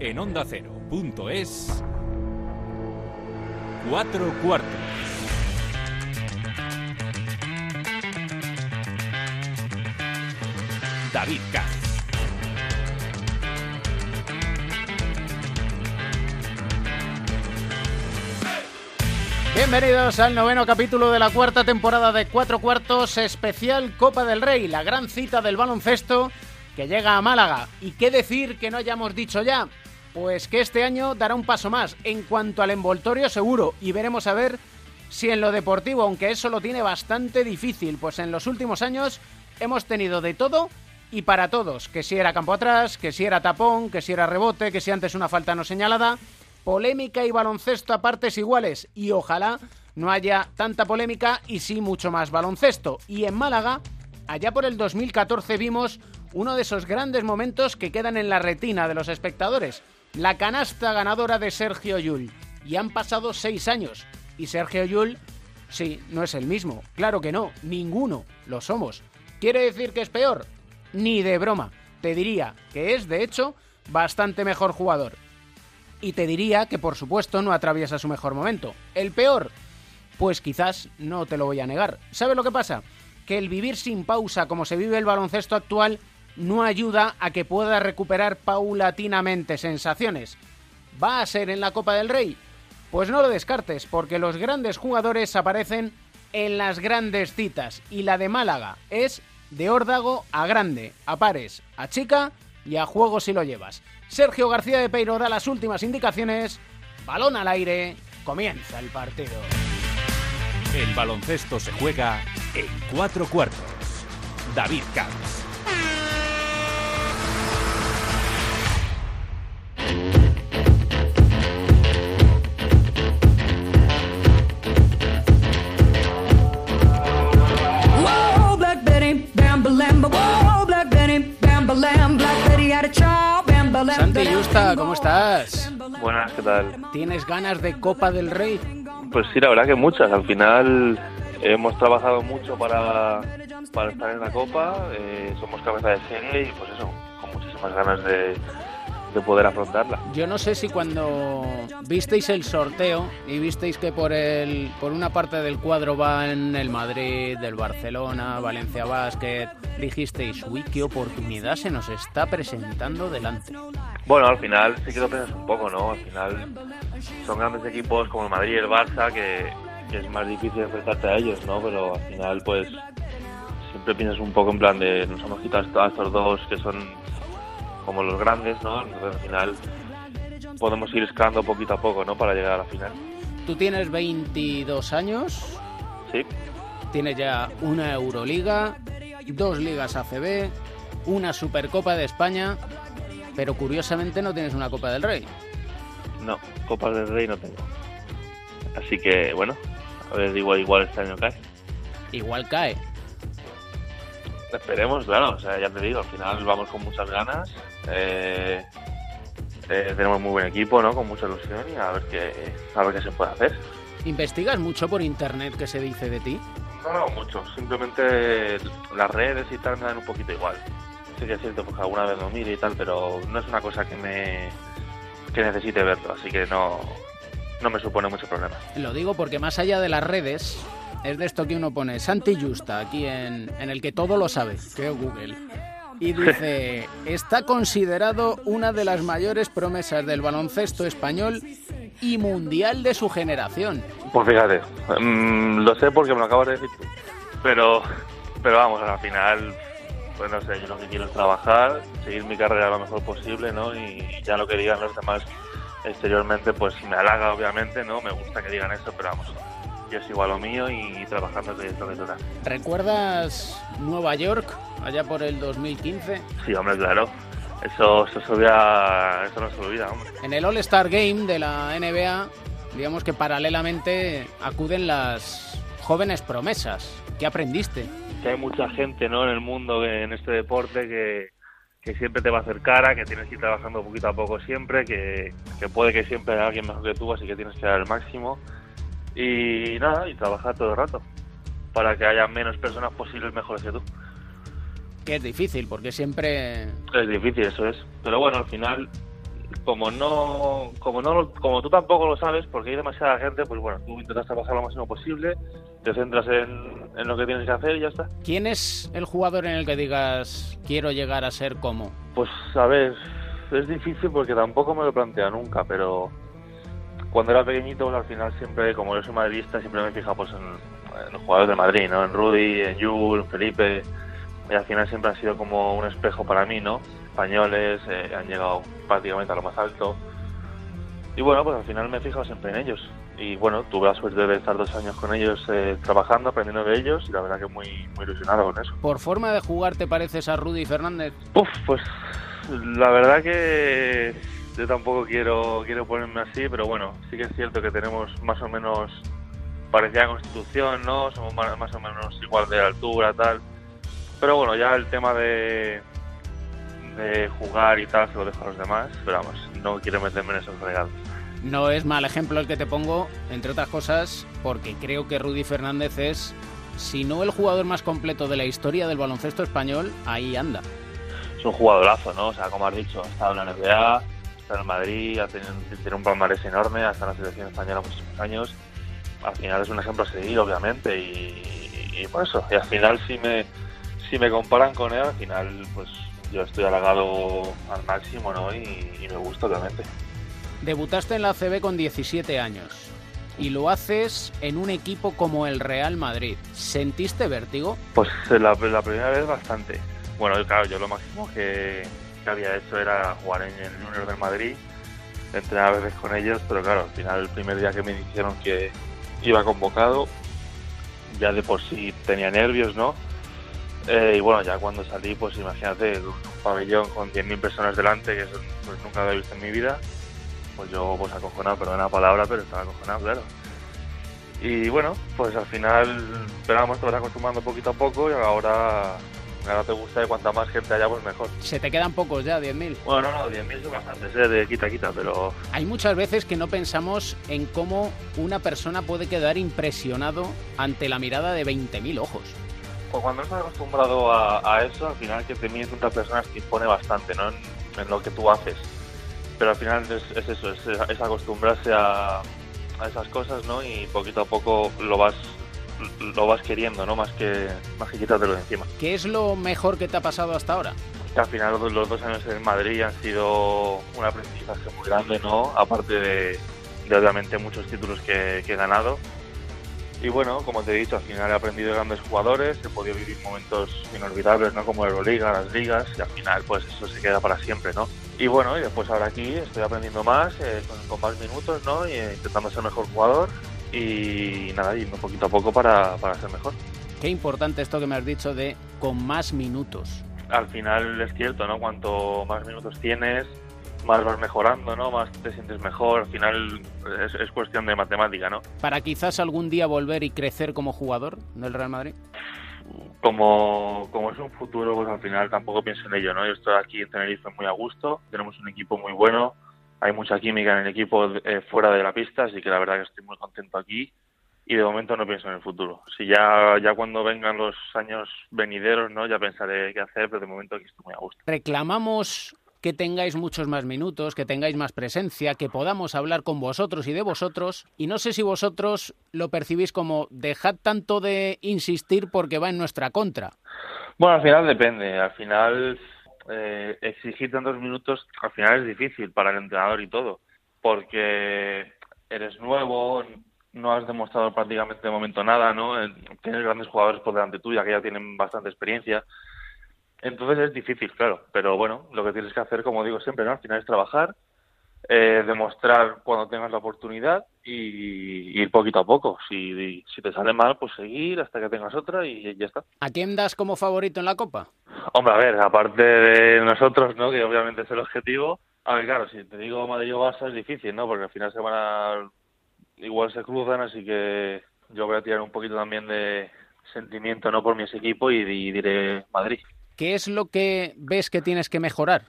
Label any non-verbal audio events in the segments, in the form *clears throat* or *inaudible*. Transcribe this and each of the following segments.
en ondacero.es. Cuatro cuartos. David Katz. Bienvenidos al noveno capítulo de la cuarta temporada de Cuatro Cuartos, especial Copa del Rey, la gran cita del baloncesto que llega a Málaga. ¿Y qué decir que no hayamos dicho ya? Pues que este año dará un paso más en cuanto al envoltorio seguro y veremos a ver si en lo deportivo, aunque eso lo tiene bastante difícil, pues en los últimos años hemos tenido de todo y para todos, que si era campo atrás, que si era tapón, que si era rebote, que si antes una falta no señalada, polémica y baloncesto a partes iguales y ojalá no haya tanta polémica y sí mucho más baloncesto. Y en Málaga, allá por el 2014 vimos uno de esos grandes momentos que quedan en la retina de los espectadores, la canasta ganadora de Sergio Yul. Y han pasado seis años y Sergio Yul, sí, no es el mismo, claro que no, ninguno, lo somos. ¿Quiere decir que es peor? Ni de broma. Te diría que es, de hecho, bastante mejor jugador y te diría que por supuesto no atraviesa su mejor momento. ¿El peor? Pues quizás no te lo voy a negar. ¿Sabes lo que pasa? Que el vivir sin pausa como se vive el baloncesto actual no ayuda a que pueda recuperar paulatinamente sensaciones. ¿Va a ser en la Copa del Rey? Pues no lo descartes, porque los grandes jugadores aparecen en las grandes citas y la de Málaga es de órdago a grande, a pares, a chica y a juego si lo llevas. Sergio García de Peiro da las últimas indicaciones. Balón al aire. Comienza el partido. El baloncesto se juega en cuatro cuartos. David Camps. ¿Cómo estás? Buenas, ¿qué tal? ¿Tienes ganas de Copa del Rey? Pues sí, la verdad que muchas. Al final hemos trabajado mucho para, para estar en la Copa, eh, somos cabeza de serie y pues eso, con muchísimas ganas de, de poder afrontarla. Yo no sé si cuando visteis el sorteo y visteis que por el por una parte del cuadro van el Madrid, del Barcelona, Valencia Basket, dijisteis, uy, qué oportunidad se nos está presentando delante. Bueno, al final sí que lo piensas un poco, ¿no? Al final son grandes equipos como el Madrid y el Barça que, que es más difícil enfrentarte a ellos, ¿no? Pero al final pues siempre piensas un poco en plan de nos hemos quitado a estos dos que son como los grandes, ¿no? Entonces al final podemos ir escalando poquito a poco, ¿no? Para llegar a la final. Tú tienes 22 años, Sí, tienes ya una Euroliga, dos ligas ACB, una Supercopa de España, pero curiosamente no tienes una Copa del Rey. no, Copas del Rey no tengo. Así que bueno, a ver, igual, igual este año cae. Igual cae. Esperemos, claro, o sea, ya te digo, al final vamos con muchas ganas. Eh, eh, tenemos muy buen equipo, ¿no? Con mucha ilusión y a ver qué, a ver qué se puede hacer. ¿Investigas mucho por internet qué se dice de ti? No, no, mucho. Simplemente las redes y tal me dan un poquito igual. Sí que es cierto pues, que alguna vez lo mire y tal, pero no es una cosa que me que necesite verlo, así que no, no me supone mucho problema. Lo digo porque más allá de las redes, es de esto que uno pone Santi Justa, aquí en, en el que todo lo sabe, que Google. Y dice, está considerado una de las mayores promesas del baloncesto español y mundial de su generación. Pues fíjate, mm, lo sé porque me lo acabas de decir tú. Pero, pero vamos, al final, pues no sé, yo lo que quiero es trabajar, seguir mi carrera lo mejor posible, ¿no? Y ya lo que digan los demás exteriormente, pues me halaga, obviamente, ¿no? Me gusta que digan eso, pero vamos, yo sigo a lo mío y trabajando que es lo que toca. ¿Recuerdas Nueva York, allá por el 2015? Sí, hombre, claro. Eso, eso, olvida- eso no se olvida, hombre. En el All-Star Game de la NBA, digamos que paralelamente acuden las jóvenes promesas. ¿Qué aprendiste? que hay mucha gente ¿no? en el mundo, que- en este deporte, que, que siempre te va a hacer cara, que tienes que ir trabajando poquito a poco siempre, que, que puede que siempre haya alguien mejor que tú, así que tienes que dar el máximo. Y nada, y trabajar todo el rato, para que haya menos personas posibles mejores que tú. Que es difícil, porque siempre Es difícil, eso es. Pero bueno, al final como no, como no, como tú tampoco lo sabes, porque hay demasiada gente, pues bueno, tú intentas trabajar lo máximo posible, te centras en, en lo que tienes que hacer y ya está. ¿Quién es el jugador en el que digas quiero llegar a ser como? Pues a ver, es difícil porque tampoco me lo planteo nunca, pero cuando era pequeñito, pues al final siempre, como yo soy madridista, siempre me fija pues en, en los jugadores de Madrid, ¿no? En Rudy, en Jules, en Felipe, y al final siempre han sido como un espejo para mí, ¿no? Españoles, eh, han llegado prácticamente a lo más alto. Y bueno, pues al final me he fijado siempre en ellos. Y bueno, tuve la suerte de estar dos años con ellos eh, trabajando, aprendiendo de ellos, y la verdad que muy, muy ilusionado con eso. ¿Por forma de jugar te pareces a Rudy Fernández? Uf, pues la verdad que yo tampoco quiero, quiero ponerme así, pero bueno, sí que es cierto que tenemos más o menos parecida constitución, ¿no? Somos más, más o menos igual de altura, tal. Pero bueno, ya el tema de, de jugar y tal se lo dejo a los demás, pero vamos, no quiero meterme en esos regalos. No es mal ejemplo el que te pongo, entre otras cosas, porque creo que Rudy Fernández es, si no el jugador más completo de la historia del baloncesto español, ahí anda. Es un jugadorazo, ¿no? O sea, como has dicho, ha estado en la NBA, está en Madrid, ha tenido, tiene un palmarés enorme, ha estado en la selección española muchísimos años. Al final es un ejemplo a seguir, obviamente, y, y por eso. Y al final, si me, si me comparan con él, al final, pues yo estoy halagado al máximo, ¿no? Y, y me gusta, obviamente. Debutaste en la ACB con 17 años y lo haces en un equipo como el Real Madrid. ¿Sentiste vértigo? Pues la, la primera vez bastante. Bueno, claro, yo lo máximo que, que había hecho era jugar en el Junior del Madrid, entrenar a veces con ellos, pero claro, al final el primer día que me dijeron que iba convocado, ya de por sí tenía nervios, ¿no? Eh, y bueno, ya cuando salí, pues imagínate, un pabellón con 10.000 personas delante, que eso pues, nunca había visto en mi vida, pues yo pues acojonado, perdón la palabra, pero estaba acojonado, claro. Y bueno, pues al final esperamos te vas acostumbrando poquito a poco y ahora, ahora te gusta y cuanta más gente haya, pues mejor. Se te quedan pocos ya, 10.000. Bueno, no, no, 10.000 son bastantes, ¿eh? de quita, quita, pero Hay muchas veces que no pensamos en cómo una persona puede quedar impresionado ante la mirada de 20.000 ojos. Pues cuando no estás acostumbrado a, a eso, al final que te miren otras personas te impone bastante, ¿no? En, en lo que tú haces. Pero al final es, es eso, es, es acostumbrarse a, a esas cosas, ¿no? Y poquito a poco lo vas lo vas queriendo, ¿no? Más que más que quitártelo de encima. ¿Qué es lo mejor que te ha pasado hasta ahora? Que al final los, los dos años en Madrid han sido un aprendizaje muy grande, ¿no? Aparte de, de obviamente muchos títulos que, que he ganado. Y bueno, como te he dicho, al final he aprendido de grandes jugadores, he podido vivir momentos inolvidables, ¿no? Como la Euroliga, las ligas, y al final pues eso se queda para siempre, ¿no? Y bueno, y después ahora aquí estoy aprendiendo más, eh, con, con más minutos, ¿no? Y eh, intentando ser mejor jugador y nada, yendo poquito a poco para, para ser mejor. Qué importante esto que me has dicho de con más minutos. Al final es cierto, ¿no? Cuanto más minutos tienes, más vas mejorando, ¿no? Más te sientes mejor. Al final es, es cuestión de matemática, ¿no? Para quizás algún día volver y crecer como jugador del Real Madrid. como, como es un futuro, pues al final tampoco pienso en ello, ¿no? Yo estoy aquí en Tenerife muy a gusto, tenemos un equipo muy bueno, hay mucha química en el equipo eh, fuera de la pista, así que la verdad que estoy muy contento aquí y de momento no pienso en el futuro. Si ya, ya cuando vengan los años venideros, ¿no? Ya pensaré qué hacer, pero de momento aquí estoy muy a gusto. Reclamamos que tengáis muchos más minutos, que tengáis más presencia, que podamos hablar con vosotros y de vosotros. Y no sé si vosotros lo percibís como dejad tanto de insistir porque va en nuestra contra. Bueno, al final depende. Al final eh, exigir tantos minutos, al final es difícil para el entrenador y todo, porque eres nuevo, no has demostrado prácticamente de momento nada, ¿no? Eh, Tienes grandes jugadores por delante tuya que ya tienen bastante experiencia. Entonces es difícil, claro, pero bueno, lo que tienes que hacer, como digo siempre, ¿no? Al final es trabajar, eh, demostrar cuando tengas la oportunidad y ir poquito a poco. Si, si te sale mal, pues seguir hasta que tengas otra y ya está. ¿A quién das como favorito en la Copa? Hombre, a ver, aparte de nosotros, ¿no? Que obviamente es el objetivo. A ver, claro, si te digo Madrid o Barça es difícil, ¿no? Porque al final se van a... Igual se cruzan, así que yo voy a tirar un poquito también de sentimiento, ¿no? Por mi equipo y, y diré Madrid. ¿Qué es lo que ves que tienes que mejorar?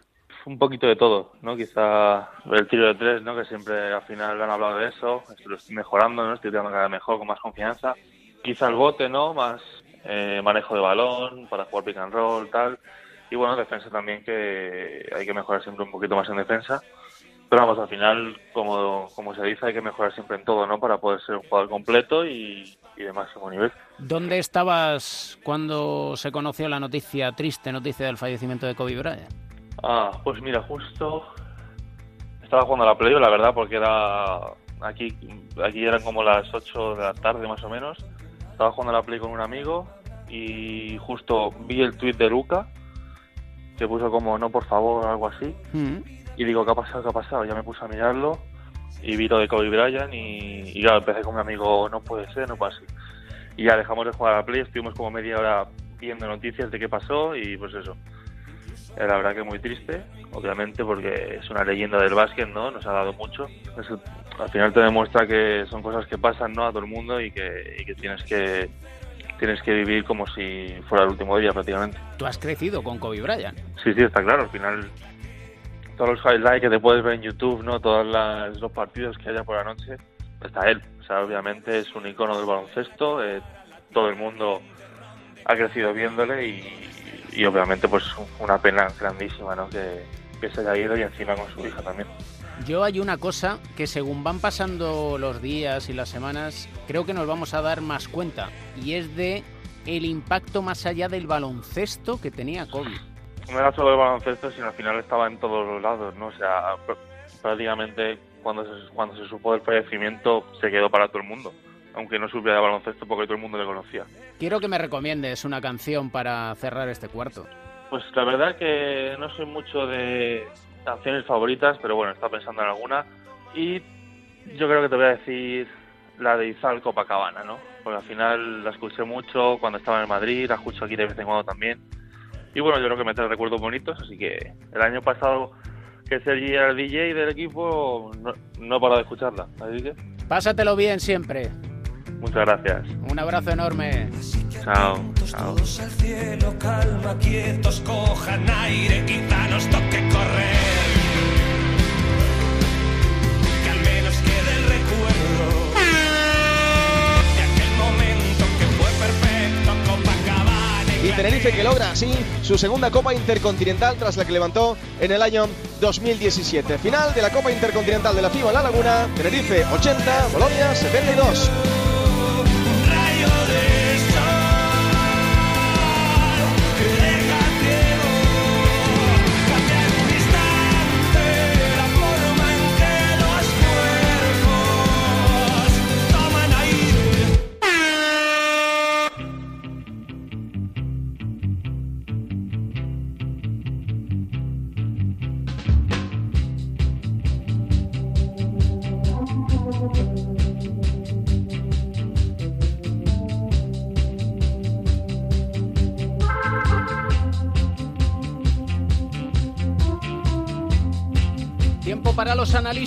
Un poquito de todo, ¿no? Quizá el tiro de tres, ¿no? Que siempre al final han hablado de eso. Lo estoy mejorando, ¿no? Estoy tirando cada mejor, con más confianza. Quizá el bote, ¿no? Más eh, manejo de balón para jugar pick and roll, tal. Y bueno, defensa también, que hay que mejorar siempre un poquito más en defensa. Pero vamos, al final, como, como se dice, hay que mejorar siempre en todo, ¿no? Para poder ser un jugador completo y, y de máximo nivel. ¿Dónde estabas cuando se conoció la noticia, triste noticia del fallecimiento de Kobe Bryant? Ah, pues mira, justo estaba jugando a la Play, la verdad, porque era aquí aquí eran como las 8 de la tarde más o menos. Estaba jugando a la Play con un amigo y justo vi el tweet de Luca que puso como no por favor algo así Mm. y digo, ¿qué ha pasado? ¿Qué ha pasado? Ya me puse a mirarlo y vi lo de Kobe Bryant y, y claro, empecé con mi amigo, no puede ser, no puede ser. Y ya dejamos de jugar a la Play, estuvimos como media hora viendo noticias de qué pasó y pues eso. Eh, La verdad que muy triste, obviamente, porque es una leyenda del básquet, ¿no? Nos ha dado mucho. Eso, al final te demuestra que son cosas que pasan, ¿no? A todo el mundo y que, y que tienes que tienes que vivir como si fuera el último día prácticamente. Tú has crecido con Kobe Bryant. Sí, sí, está claro. Al final, todos los highlights que te puedes ver en YouTube, ¿no? Todos los partidos que haya por la noche, está él. O sea, obviamente es un icono del baloncesto. eh, todo el mundo ha crecido viéndole y, y obviamente, pues una pena grandísima, ¿no? Que, que se haya ido y encima con su hija también. Yo hay una cosa que según van pasando los días y las semanas, creo que nos vamos a dar más cuenta y es de el impacto más allá del baloncesto que tenía Kobe. No era solo el baloncesto, sino al final estaba en todos los lados, ¿no? O sea, pr- prácticamente cuando se, cuando se supo del fallecimiento se quedó para todo el mundo. Aunque no supiera de baloncesto porque todo el mundo le conocía. Quiero que me recomiendes una canción para cerrar este cuarto. Pues la verdad que no soy mucho de canciones favoritas, pero bueno, estaba pensando en alguna. Y yo creo que te voy a decir la de Izal Copacabana, ¿no? Porque al final la escuché mucho cuando estaba en Madrid, la escucho aquí de vez en cuando también. Y bueno, yo creo que me trae recuerdos bonitos, así que el año pasado que Sergi era el DJ del equipo, no, no he parado de escucharla. Así que Pásatelo bien siempre. muchas gracias. Un abrazo enorme. Chao. Chao. Todos al cielo, calma, quietos, cojan aire, quizá nos toque correr. Tenerife que logra así su segunda Copa Intercontinental tras la que levantó en el año 2017. Final de la Copa Intercontinental de la FIBA en La Laguna, Tenerife 80, Bolonia 72.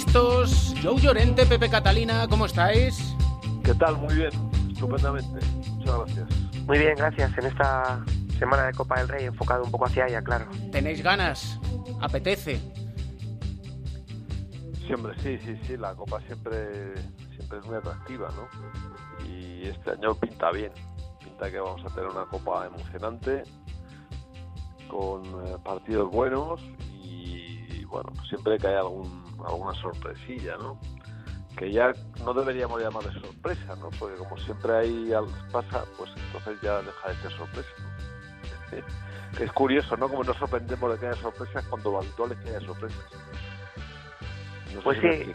Analistas. Joe Llorente, Pepe Catalina, ¿cómo estáis? ¿Qué tal? Muy bien, estupendamente. Muchas gracias. Muy bien, gracias. En esta semana de Copa del Rey enfocado un poco hacia ella, claro. ¿Tenéis ganas? ¿Apetece? Siempre, sí, sí, sí, la Copa siempre, siempre es muy atractiva, ¿no? Y este año pinta bien. Pinta que vamos a tener una Copa emocionante, con eh, partidos buenos y, bueno, siempre que hay algún, alguna sorpresilla, ¿no? Que ya no deberíamos llamar de sorpresa, ¿no? Porque como siempre hay al- pasa, pues entonces ya deja de ser sorpresa, ¿no? *laughs* es curioso, ¿no? Como nos sorprendemos de que haya sorpresas cuando lo habitual es que haya sorpresas. No sé Pues sí.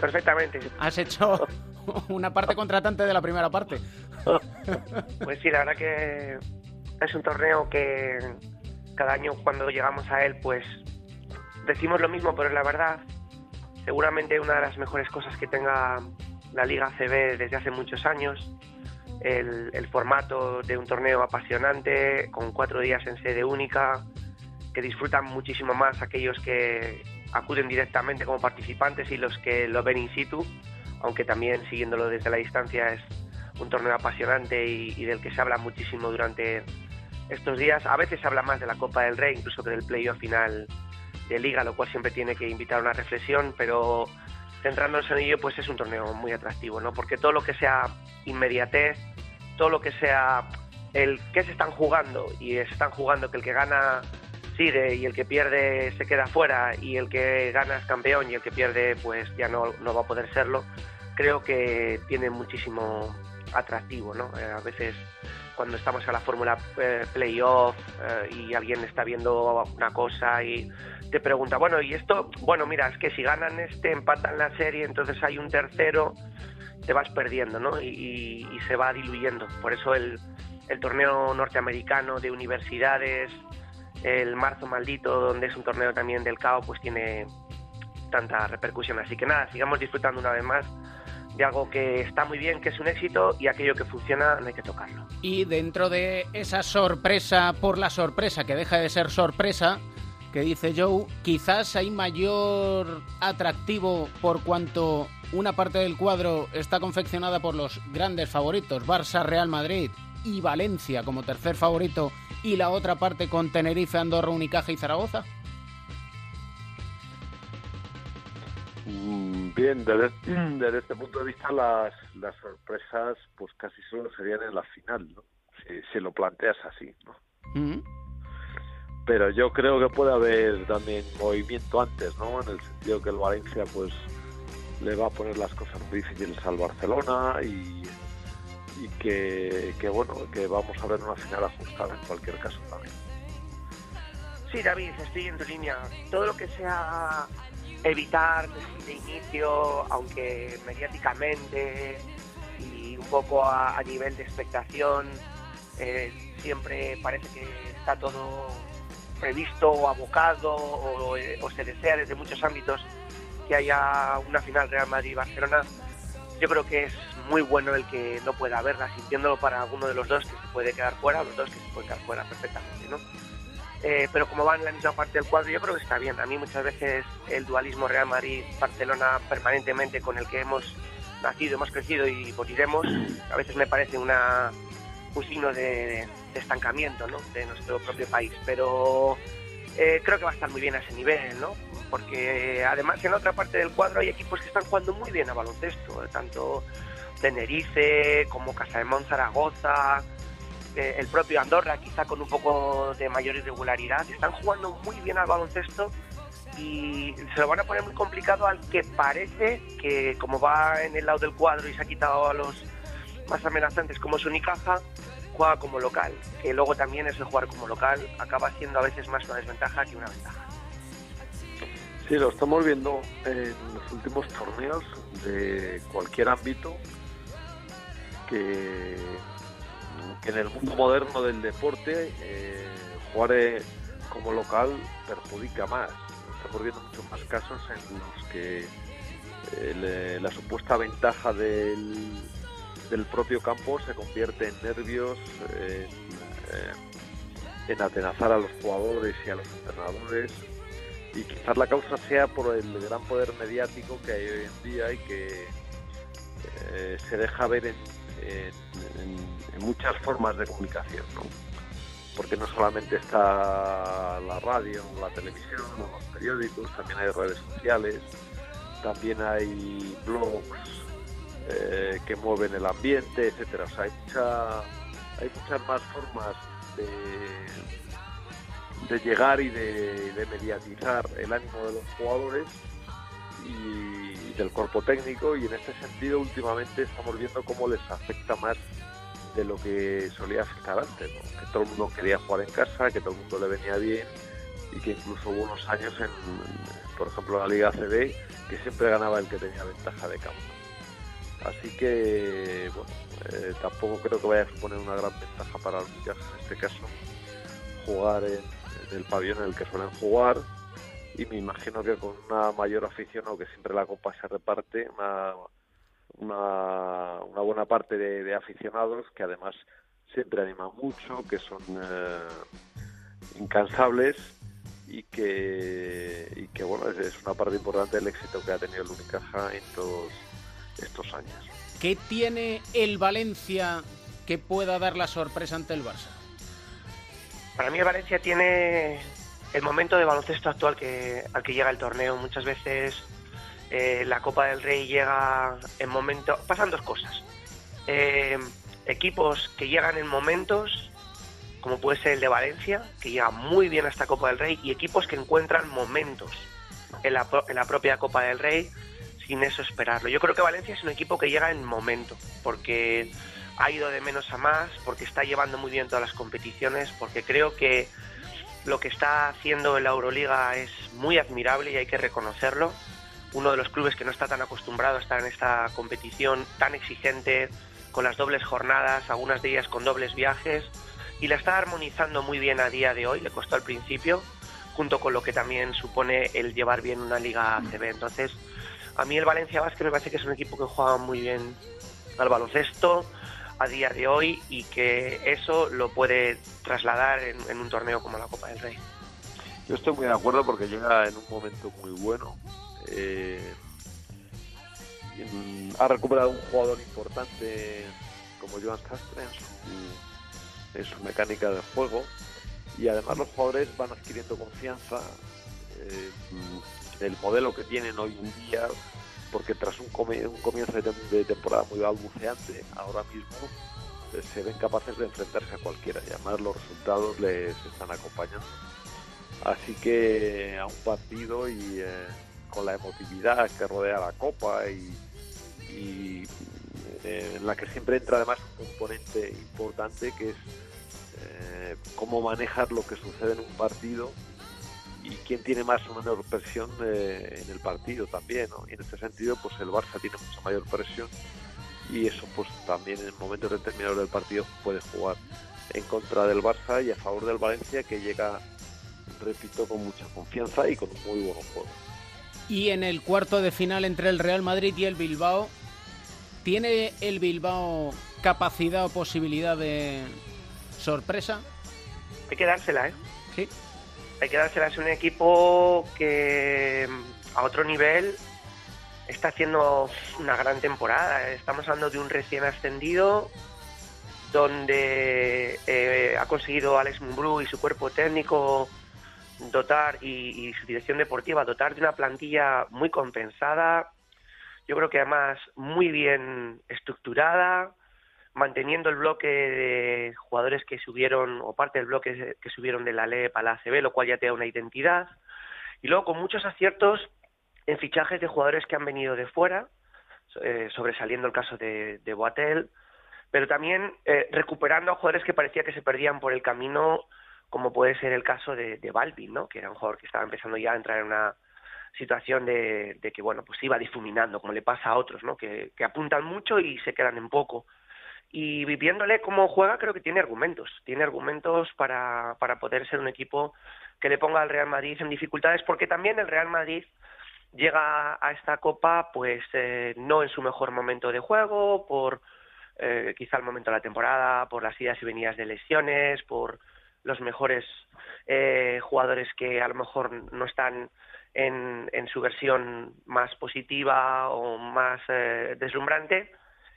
Perfectamente. Has hecho una parte *laughs* contratante de la primera parte. Pues sí, la verdad que es un torneo que cada año cuando llegamos a él, pues decimos lo mismo, pero la verdad. Seguramente una de las mejores cosas que tenga la Liga CB desde hace muchos años, el, formato de un torneo apasionante, con cuatro días en sede única, que disfrutan muchísimo más aquellos que acuden directamente como participantes y los que lo ven in situ, aunque también siguiéndolo desde la distancia es un torneo apasionante y, y del que se habla muchísimo durante estos días. A veces se habla más de la Copa del Rey, incluso que del playoff final de liga, lo cual siempre tiene que invitar a una reflexión, pero centrándonos en ello, pues es un torneo muy atractivo, ¿no? Porque todo lo que sea inmediatez, todo lo que sea el que se están jugando y se están jugando que el que gana sigue y el que pierde se queda fuera y el que gana es campeón y el que pierde pues ya no, no va a poder serlo, creo que tiene muchísimo atractivo, ¿no? Eh, a veces cuando estamos en la fórmula eh, playoff eh, y alguien está viendo una cosa y te pregunta, bueno, y esto, bueno, mira, es que si ganan este, empatan la serie, entonces hay un tercero, te vas perdiendo, ¿no? Y, se va diluyendo. Por eso el, el torneo norteamericano de universidades, el marzo maldito, donde es un torneo también del CAO, pues tiene tanta repercusión. Así que nada, sigamos disfrutando una vez más de algo que está muy bien, que es un éxito y aquello que funciona no hay que tocarlo. Y dentro de esa sorpresa por la sorpresa, que deja de ser sorpresa, que dice Joe, quizás hay mayor atractivo por cuanto una parte del cuadro está confeccionada por los grandes favoritos, Barça, Real Madrid y Valencia como tercer favorito, y la otra parte con Tenerife, Andorra, Unicaja y Zaragoza. Mm, Bien, desde, *clears throat* desde este punto de vista las, las sorpresas pues casi solo serían en la final, ¿no? Si, si lo planteas así, ¿no? Mm. Pero yo creo que puede haber también movimiento antes, ¿no? En el sentido que el Valencia pues le va a poner las cosas difíciles al Barcelona y, que bueno, que vamos a ver una final ajustada en cualquier caso también. Sí, David, estoy en tu línea. Todo lo que sea evitar de inicio, aunque mediáticamente y un poco a, a nivel de expectación, eh, siempre parece que está todo previsto o abocado o, se desea desde muchos ámbitos que haya una final Real Madrid-Barcelona. Yo creo que es muy bueno el que no pueda haberla, sintiéndolo para alguno de los dos que se puede quedar fuera, los dos que se pueden quedar fuera perfectamente, ¿no? Eh, pero como van en la misma parte del cuadro, yo creo que está bien. A mí muchas veces el dualismo Real Madrid-Barcelona permanentemente con el que hemos nacido, hemos crecido y moriremos, a veces me parece una, un signo de, estancamiento ¿no? de nuestro propio país. Pero eh, creo que va a estar muy bien a ese nivel, ¿no? Porque además en otra parte del cuadro hay equipos que están jugando muy bien a baloncesto, eh, tanto Tenerife como Casademón Zaragoza, eh, el propio Andorra, quizá con un poco de mayor irregularidad, están jugando muy bien al baloncesto y se lo van a poner muy complicado al que parece que como va en el lado del cuadro y se ha quitado a los más amenazantes como es Unicaja, juega como local, que luego también ese jugar como local acaba siendo a veces más una desventaja que una ventaja. Sí, lo estamos viendo en los últimos torneos de cualquier ámbito que, en el mundo moderno del deporte eh, jugar eh, como local perjudica más. Estamos viendo muchos más casos en los que eh, la supuesta ventaja del, del propio campo se convierte en nervios, en, eh, en atenazar a los jugadores y a los entrenadores y quizás la causa sea por el gran poder mediático que hay hoy en día y que eh, se deja ver en, muchas formas de comunicación. Porque no solamente está la radio, la televisión, los periódicos, también hay redes sociales, también hay blogs eh, que mueven el ambiente, etcétera. O sea, hay, mucha, hay muchas más formas de, llegar y de, mediatizar el ánimo de los jugadores y, del cuerpo técnico y en este sentido últimamente estamos viendo cómo les afecta más de lo que solía afectar antes, que todo el mundo quería jugar en casa, que todo el mundo le venía bien y que incluso hubo unos años en, por ejemplo, la Liga CB que siempre ganaba el que tenía ventaja de campo. Así que, bueno, eh, tampoco creo que vaya a suponer una gran ventaja para los Unicaja en este caso. Jugar en, el pabellón en el que suelen jugar. Y me imagino que con una mayor afición, aunque siempre la copa se reparte, una, una, una buena parte de, de aficionados que además siempre animan mucho, que son eh, incansables y que, y que bueno, es, es una parte importante del éxito que ha tenido el Unicaja en todos estos años. ¿Qué tiene el Valencia que pueda dar la sorpresa ante el Barça? Para mí el Valencia tiene el momento de baloncesto actual que, al que llega el torneo. Muchas veces eh, la Copa del Rey llega en momentos... Pasan dos cosas. Eh, equipos que llegan en momentos como puede ser el de Valencia, que llega muy bien a esta Copa del Rey, y equipos que encuentran momentos en la, en la propia Copa del Rey sin eso esperarlo. Yo creo que Valencia es un equipo que llega en momento, porque ha ido de menos a más, porque está llevando muy bien todas las competiciones, porque creo que lo que está haciendo en la Euroliga es muy admirable y hay que reconocerlo. Uno de los clubes que no está tan acostumbrado a estar en esta competición tan exigente, con las dobles jornadas, algunas de ellas con dobles viajes, y la está armonizando muy bien a día de hoy, le costó al principio, junto con lo que también supone el llevar bien una liga ACB. Entonces, a mí el Valencia Basket me parece que es un equipo que juega muy bien al baloncesto a día de hoy y que eso lo puede trasladar en, un torneo como la Copa del Rey. Yo estoy muy de acuerdo porque llega en un momento muy bueno. Eh, ha recuperado un jugador importante como Joan su, en su mecánica de juego y además los jugadores van adquiriendo confianza eh, mm, el modelo que tienen hoy en día porque tras un, comienzo de, tem- de temporada muy balbuceante ahora mismo eh, se ven capaces de enfrentarse a cualquiera. Y además los resultados les están acompañando. Así que a un partido y eh, con la emotividad que rodea la Copa y, eh, en la que siempre entra además un componente importante que es eh, cómo manejar lo que sucede en un partido y quién tiene más o menor presión eh, en el partido también. ¿no? Y en este sentido, pues el Barça tiene mucha mayor presión y eso pues también en momentos determinados del partido puede jugar en contra del Barça y a favor del Valencia que llega repito, con mucha confianza y con un muy buen juego. Y en el cuarto de final entre el Real Madrid y el Bilbao, ¿tiene el Bilbao capacidad o posibilidad de sorpresa? Hay que dársela, ¿eh? Sí. Hay que dársela. Es un equipo que mm, a otro nivel está haciendo una gran temporada. Estamos hablando de un recién ascendido donde eh, ha conseguido Alex Mumbrú y su cuerpo técnico dotar y, y su dirección deportiva dotar de una plantilla muy compensada, yo creo que además muy bien estructurada, manteniendo el bloque de jugadores que subieron, o parte del bloque que subieron de la LEP a la ACB, lo cual ya te da una identidad, y luego con muchos aciertos en fichajes de jugadores que han venido de fuera, eh, sobresaliendo el caso de, de Boatel, pero también eh, recuperando a jugadores que parecía que se perdían por el camino, como puede ser el caso de, de Balvin, ¿no? que era un jugador que estaba empezando ya a entrar en una situación de, de que bueno pues iba difuminando, como le pasa a otros, ¿no? que, que apuntan mucho y se quedan en poco. Y viviéndole cómo juega, creo que tiene argumentos. Tiene argumentos para, para poder ser un equipo que le ponga al Real Madrid en dificultades, porque también el Real Madrid llega a esta copa pues eh, no en su mejor momento de juego, por eh, quizá el momento de la temporada, por las idas y venidas de lesiones, por los mejores eh, jugadores que a lo mejor no están en, en su versión más positiva o más eh, deslumbrante.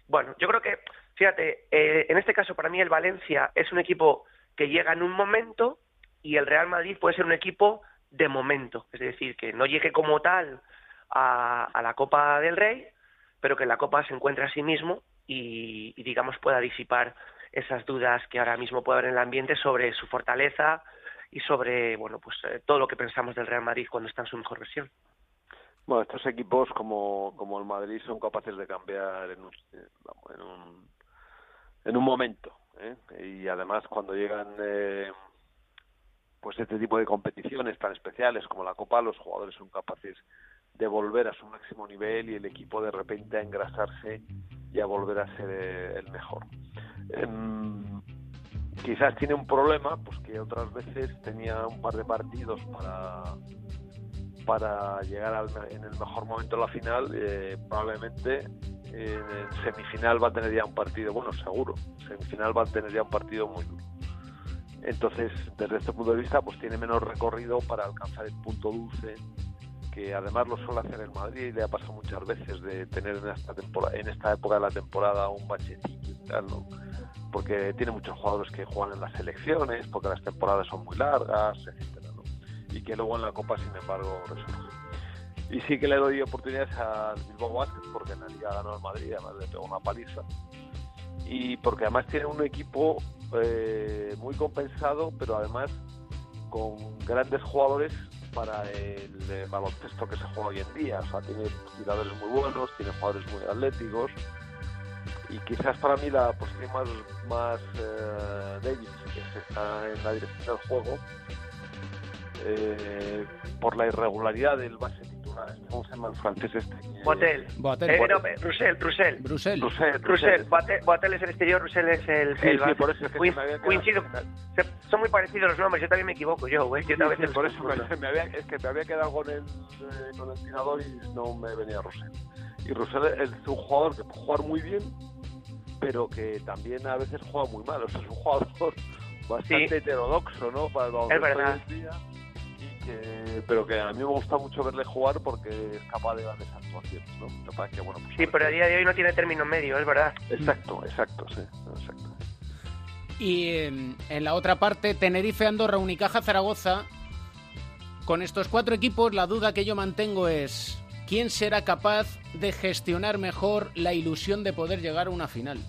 Bueno, yo creo que, fíjate, eh, en este caso para mí el Valencia es un equipo que llega en un momento y el Real Madrid puede ser un equipo de momento, es decir, que no llegue como tal a, la Copa del Rey, pero que la Copa se encuentre a sí mismo y, digamos pueda disipar esas dudas que ahora mismo puede haber en el ambiente sobre su fortaleza y sobre bueno pues eh, todo lo que pensamos del Real Madrid cuando está en su mejor versión. Bueno, estos equipos como, como el Madrid son capaces de cambiar en un, en un, en un momento. ¿eh? Y además cuando llegan eh, pues este tipo de competiciones tan especiales como la Copa, los jugadores son capaces de volver a su máximo nivel y el equipo de repente a engrasarse y a volver a ser el mejor. Eh, quizás tiene un problema, pues que otras veces tenía un par de partidos para para llegar al, en el mejor momento de la final, eh, probablemente en semifinal va a tener ya un partido, bueno, seguro, semifinal va a tener ya un partido muy duro. Entonces, desde este punto de vista, pues tiene menos recorrido para alcanzar el punto dulce, que además lo suele hacer el Madrid y le ha pasado muchas veces de tener en esta, temporada, en esta época de la temporada un bachecillo y tal, ¿no? Porque tiene muchos jugadores que juegan en las selecciones, porque las temporadas son muy largas, etcétera, ¿no? Y que luego en la Copa, sin embargo, resurge. Y sí que le doy oportunidades al Bilbao Basket porque en la Liga ganó el Madrid, además le pegó una paliza. y porque además tiene un equipo eh, muy compensado, pero además con grandes jugadores para el eh, baloncesto que se juega hoy en día. O sea, tiene tiradores muy buenos, tiene jugadores muy atléticos y quizás para mí la posición más, más eh, débil que está en la dirección del juego eh, por la irregularidad del base. ¿Cómo se llama el francés este? Botel. Botel. Eh, no, Russell, Russell. Bruselas. Russell, Russell, Botel, Botel es el exterior, Russell es el, Sí, el sí, por eso es que se me había quedado- coincido. Se- son muy parecidos los nombres, yo también me equivoco, yo, güey. Yo Sí, también sí, por eso me, me había, es que me había quedado con el, eh, con el tirador y no me venía Russell. Y Russell es un jugador que puede jugar muy bien, pero que también a veces juega muy mal. O sea, es un jugador *laughs* bastante Sí. heterodoxo, ¿no? Para el Es verdad. día, que- pero que a mí me gusta mucho verle jugar porque es capaz de grandes actuaciones, ¿no? Que bueno, pues Sí, pero a día de hoy no tiene término medio, es verdad. Exacto, exacto, sí, exacto. Y en, en la otra parte, Tenerife, Andorra, Unicaja, Zaragoza. Con estos cuatro equipos, la duda que yo mantengo es quién será capaz de gestionar mejor la ilusión de poder llegar a una final.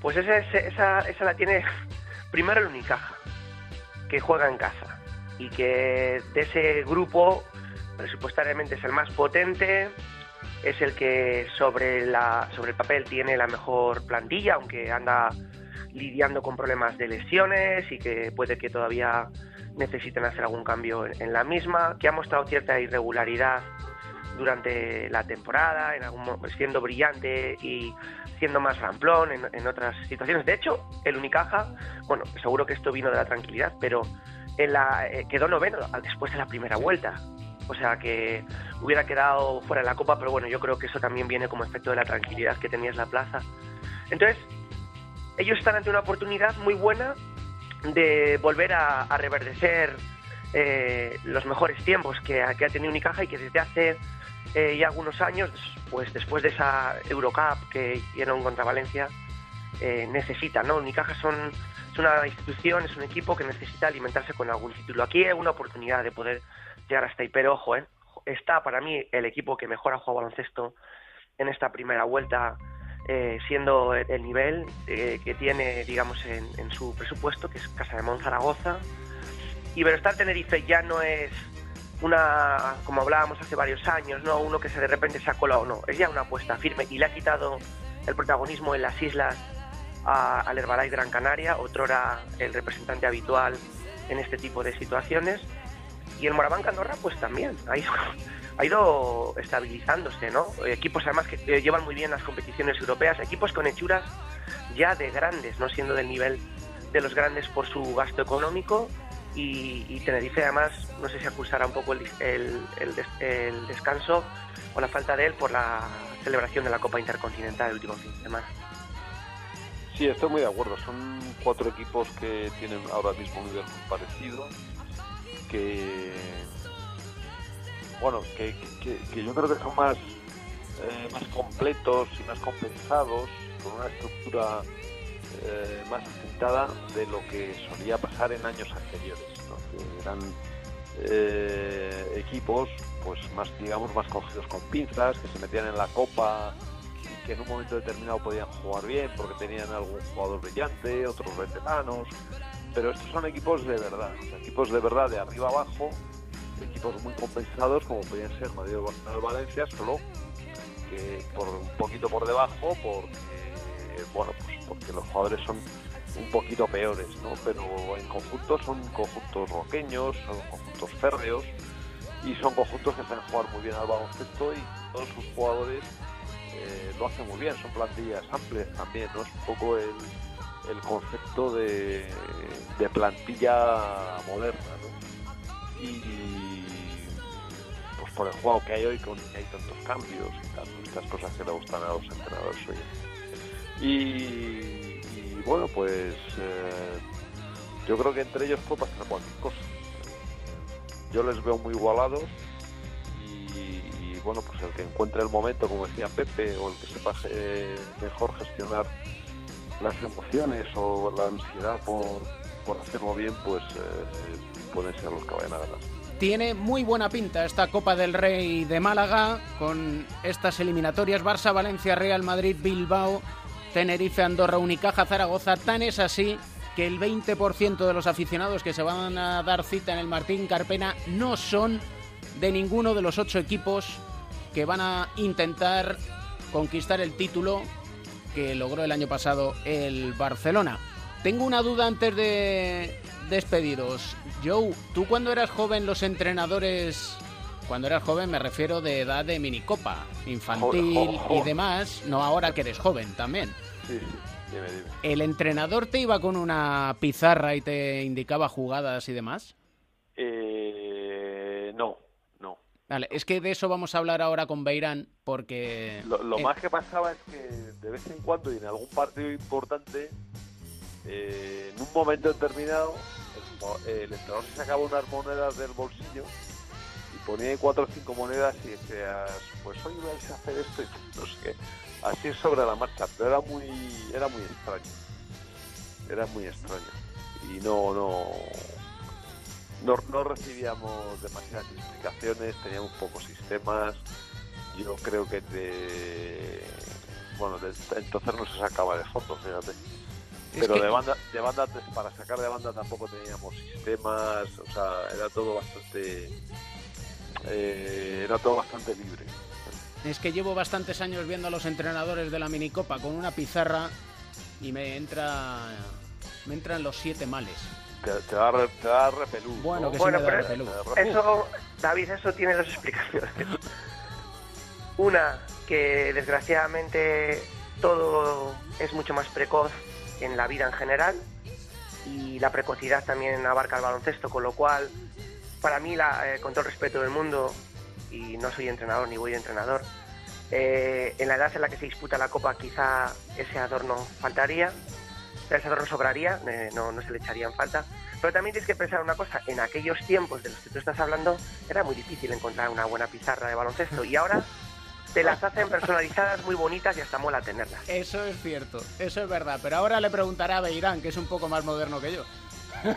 Pues esa, es- esa, esa la tiene *laughs* primero el Unicaja, que juega en casa y que de ese grupo presupuestariamente es el más potente, es el que sobre, la, sobre el papel tiene la mejor plantilla, aunque anda lidiando con problemas de lesiones y que puede que todavía necesiten hacer algún cambio en, en la misma, que ha mostrado cierta irregularidad durante la temporada, en algún, siendo brillante y siendo más ramplón en, en otras situaciones. De hecho, el Unicaja, bueno, seguro que esto vino de la tranquilidad, pero en la, eh, quedó noveno después de la primera vuelta. O sea que hubiera quedado fuera de la copa, pero bueno, yo creo que eso también viene como efecto de la tranquilidad que tenías la plaza. Entonces, ellos están ante una oportunidad muy buena de volver a, a reverdecer eh, los mejores tiempos que, que ha tenido Unicaja y que desde hace eh, ya algunos años, pues después de esa Eurocup que hicieron contra Valencia, eh, necesita, ¿no? Unicaja son, es una institución, es un equipo que necesita alimentarse con algún título. Aquí hay una oportunidad de poder llegar hasta ahí, pero ojo, ¿eh? está para mí el equipo que mejor ha jugado baloncesto en esta primera vuelta, eh, siendo el, el nivel eh, que tiene, digamos, en, en su presupuesto, que es Casa de Mon Zaragoza. Y Iberostar Tenerife ya no es una, como hablábamos hace varios años, no uno que se de repente se ha colado, no, es ya una apuesta firme y le ha quitado el protagonismo en las islas a- al Herbalife Gran Canaria, otro era el representante habitual en este tipo de situaciones. Y el Moraván Andorra, pues también, ha ido, *laughs* ha ido estabilizándose, ¿no? Equipos además que eh, llevan muy bien las competiciones europeas, equipos con hechuras ya de grandes, no siendo del nivel de los grandes por su gasto económico. Y, Tenerife además, no sé si acusará un poco el, el- el des- el descanso o la falta de él por la celebración de la Copa Intercontinental el último fin de semana. Sí, estoy muy de acuerdo. Son cuatro equipos que tienen ahora mismo un nivel muy parecido, que bueno, que, yo creo que son más eh, más completos y más compensados, con una estructura eh, más asentada de lo que solía pasar en años anteriores, que eran eh, equipos pues más digamos más cogidos con pinzas, que se metían en la copa en un momento determinado podían jugar bien porque tenían algún jugador brillante, otros veteranos, pero estos son equipos de verdad, equipos de verdad de arriba abajo, equipos muy compensados como podían ser Madrid o Valencia, solo que por un poquito por debajo, porque bueno, pues porque los jugadores son un poquito peores, ¿no? Pero en conjunto son conjuntos roqueños, son conjuntos férreos y son conjuntos que saben jugar muy bien al baloncesto y todos sus jugadores eh, lo hacen muy bien, son plantillas amplias también, ¿no? Es un poco el, el concepto de, de plantilla moderna, ¿no? Y pues por el juego que hay hoy, con que hay tantos cambios y tal, estas cosas que le gustan a los entrenadores hoy. Y, y bueno, pues eh, yo creo que entre ellos puede pasar cualquier cosa. Yo les veo muy igualados y, bueno, pues el que encuentre el momento, como decía Pepe, o el que sepa eh, mejor gestionar las emociones o la ansiedad por, por hacerlo bien, pues eh, pueden ser los que vayan a ganar. Tiene muy buena pinta esta Copa del Rey de Málaga con estas eliminatorias Barça, Valencia, Real Madrid, Bilbao Tenerife, Andorra, Unicaja, Zaragoza. Tan es así que el 20% de los aficionados que se van a dar cita en el Martín Carpena no son de ninguno de los ocho equipos que van a intentar conquistar el título que logró el año pasado el Barcelona. Tengo una duda antes de despediros. Joe, tú cuando eras joven los entrenadores, cuando eras joven me refiero de edad de minicopa, infantil y demás, no ahora que eres joven también. Sí, sí, dime, dime. ¿El entrenador te iba con una pizarra y te indicaba jugadas y demás? Eh, no. Vale, es que de eso vamos a hablar ahora con Beirán porque... Lo, lo eh, más que pasaba es que de vez en cuando y en algún partido importante, eh, en un momento determinado, el, entrenador se sacaba unas monedas del bolsillo y ponía ahí cuatro o cinco monedas y decías, pues hoy vais a hacer esto y no sé qué. Así sobre la marcha, pero era muy, era muy extraño. Era muy extraño. Y no, no, no, no recibíamos demasiadas explicaciones, teníamos pocos sistemas. Yo creo que de, bueno, de, entonces no se sacaba de fotos, fíjate. Es Pero que- de banda, de banda para sacar de banda tampoco teníamos sistemas, o sea, era todo bastante, eh, era todo bastante libre. Es que llevo bastantes años viendo a los entrenadores de la minicopa con una pizarra y me entra me entran los siete males. Te, te da, re- te da repelús. Bueno, ¿no? que Bueno, sí me da pero repelús. Eso, David, eso tiene dos explicaciones. *laughs* Una, que desgraciadamente todo es mucho más precoz en la vida en general y la precocidad también abarca el baloncesto, con lo cual, para mí, la, eh, con todo el respeto del mundo, y no soy entrenador ni voy de entrenador, eh, en la edad en la que se disputa la Copa quizá ese adorno faltaría, ese adorno sobraría, eh, no, no se le echaría en falta. Pero también tienes que pensar una cosa, en aquellos tiempos de los que tú estás hablando era muy difícil encontrar una buena pizarra de baloncesto y ahora te las hacen personalizadas, muy bonitas y hasta mola tenerlas. Eso es cierto, eso es verdad. Pero ahora le preguntaré a Beirán, que es un poco más moderno que yo. *laughs*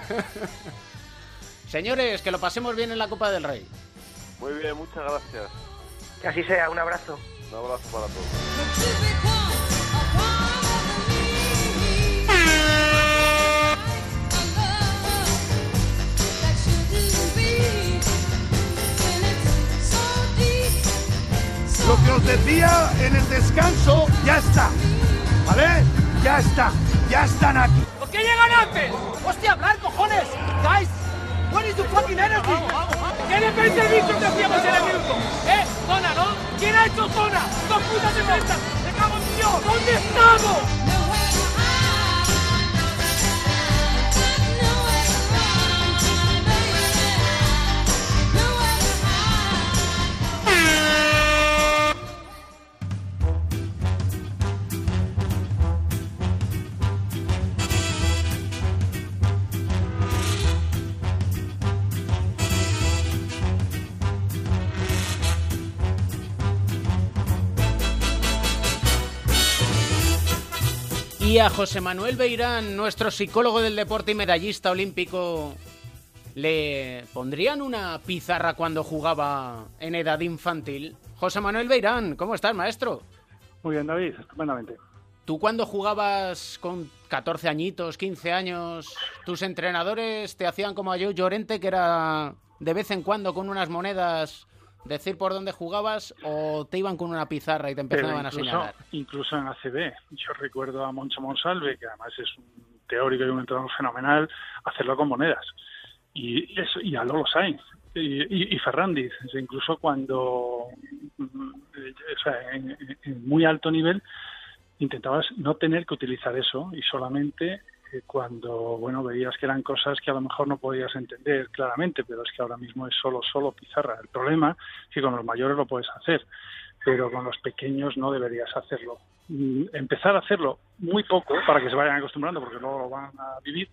Señores, que lo pasemos bien en la Copa del Rey. Muy bien, muchas gracias. Que así sea, un abrazo. Un abrazo para todos. Lo que os decía en el descanso ya está. ¿Vale? Ya está. Ya están aquí. ¿Por qué llegan antes? ¡Hostia, hablar, cojones! ¡Guys! What is the fucking energy? ¿Qué defensa el bicho que hacíamos en el minuto? ¿Eh? Zona, ¿no? ¿Quién ha hecho zona? ¡Dos putas defensas! ¡Me cago en Dios! ¿Dónde estamos? Y a José Manuel Beirán, nuestro psicólogo del deporte y medallista olímpico, ¿le pondrían una pizarra cuando jugaba en edad infantil? José Manuel Beirán, ¿cómo estás, maestro? Muy bien, David. Estupendamente. ¿Tú cuando jugabas con 14 añitos, 15 años, tus entrenadores te hacían como a Joe Llorente, que era de vez en cuando con unas monedas decir por dónde jugabas, o te iban con una pizarra y te empezaban a señalar? incluso en ACB, yo recuerdo a Moncho Monsalve, que además es un teórico y un entrenador fenomenal, hacerlo con monedas. Y, eso, y a Lolo Sainz y, y, y Ferrandiz, incluso cuando, mm, o sea, en, en muy alto nivel, intentabas no tener que utilizar eso y solamente cuando bueno veías que eran cosas que a lo mejor no podías entender claramente, pero es que ahora mismo es solo solo pizarra. El problema es que con los mayores lo puedes hacer, pero con los pequeños no deberías hacerlo. Mm, Empezar a hacerlo muy poco para que se vayan acostumbrando, porque luego lo van a vivir,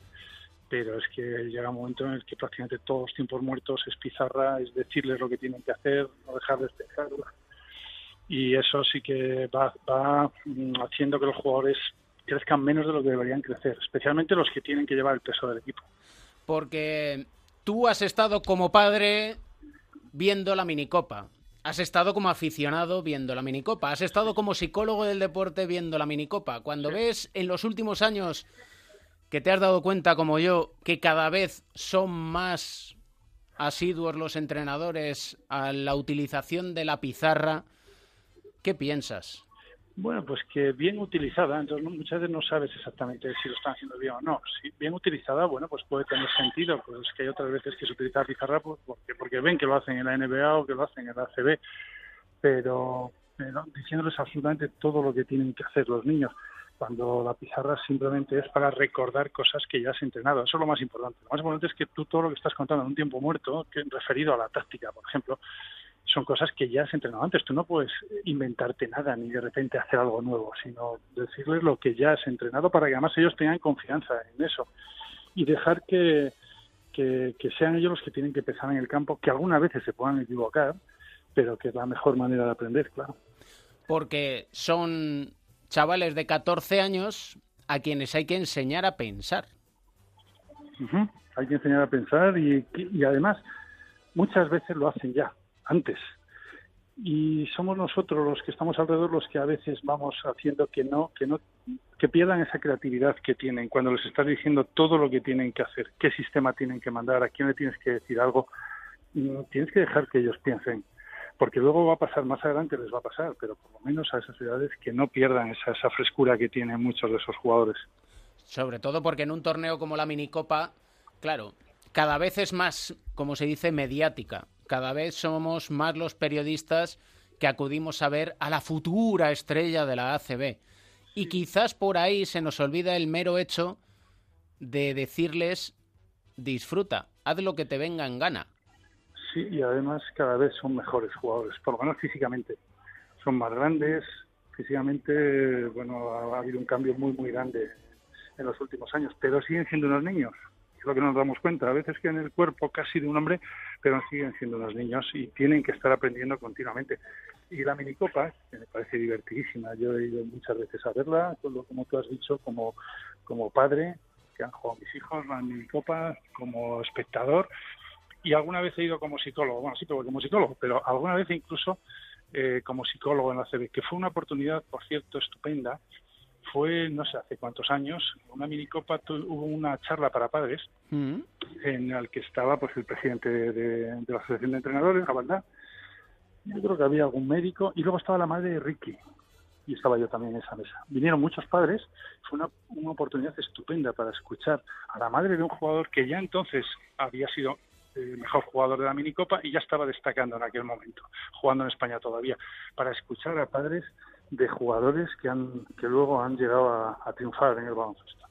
pero es que llega un momento en el que prácticamente todos los tiempos muertos es pizarra, es decirles lo que tienen que hacer, no dejarles dejarlo y eso sí que va, va mm, haciendo que los jugadores crezcan menos de lo que deberían crecer, especialmente los que tienen que llevar el peso del equipo. Porque tú has estado como padre viendo la minicopa. Has estado como aficionado viendo la minicopa, has estado como psicólogo del deporte viendo la minicopa. Cuando ves en los últimos años que te has dado cuenta, como yo, que cada vez son más asiduos los entrenadores a la utilización de la pizarra, ¿qué piensas? Bueno, pues que bien utilizada, entonces muchas veces no sabes exactamente si lo están haciendo bien o no. Si bien utilizada, bueno, pues puede tener sentido, pues que hay otras veces que se utiliza pizarra pues, porque, porque ven que lo hacen en la NBA o que lo hacen en la ACB, pero, pero diciéndoles absolutamente todo lo que tienen que hacer los niños cuando la pizarra simplemente es para recordar cosas que ya has entrenado. Eso es lo más importante. Lo más importante es que tú todo lo que estás contando en un tiempo muerto, que referido a la táctica, por ejemplo, son cosas que ya has entrenado antes. Tú no puedes inventarte nada ni de repente hacer algo nuevo, sino decirles lo que ya has entrenado para que además ellos tengan confianza en eso y dejar que, que, que sean ellos los que tienen que pensar en el campo, que algunas veces se puedan equivocar, pero que es la mejor manera de aprender, claro. Porque son chavales de 14 años a quienes hay que enseñar a pensar. Hay que enseñar a pensar y, y además muchas veces lo hacen ya, antes. Y somos nosotros los que estamos alrededor los que a veces vamos haciendo que no, que no, que pierdan esa creatividad que tienen cuando les estás diciendo todo lo que tienen que hacer, qué sistema tienen que mandar, a quién le tienes que decir algo. Mm, Tienes que dejar que ellos piensen porque luego va a pasar más adelante les va a pasar pero por lo menos a esas ciudades que no pierdan esa, esa frescura que tienen muchos de esos jugadores Sobre todo porque en un torneo como la minicopa, claro, cada vez es más, como se dice, mediática. Cada vez somos más los periodistas que acudimos a ver a la futura estrella de la ACB. Y quizás por ahí se nos olvida el mero hecho de decirles disfruta, haz lo que te venga en gana. sí y además cada vez son mejores jugadores por lo menos físicamente son más grandes físicamente bueno ha, ha habido un cambio muy muy grande en los últimos años pero siguen siendo unos niños es lo que nos damos cuenta a veces que en el cuerpo casi de un hombre pero siguen siendo unos niños y tienen que estar aprendiendo continuamente y la minicopa que me parece divertidísima yo he ido muchas veces a verla como tú has dicho como como padre que han jugado mis hijos la minicopa como espectador y alguna vez he ido como psicólogo, bueno, sí, como psicólogo, pero alguna vez incluso eh, como psicólogo en la CB, que fue una oportunidad, por cierto, estupenda. Fue, no sé hace cuántos años, una minicopa, hubo una charla para padres Mm. en la que estaba pues el presidente de, de- de la Asociación de Entrenadores, Gabaldá. Yo creo que había algún médico y luego estaba la madre de Ricky y estaba yo también en esa mesa. Vinieron muchos padres, fue una, una oportunidad estupenda para escuchar a la madre de un jugador que ya entonces había sido el mejor jugador de la minicopa y ya estaba destacando en aquel momento, jugando en España todavía, para escuchar a padres de jugadores que han que luego han llegado a, a triunfar en el baloncesto.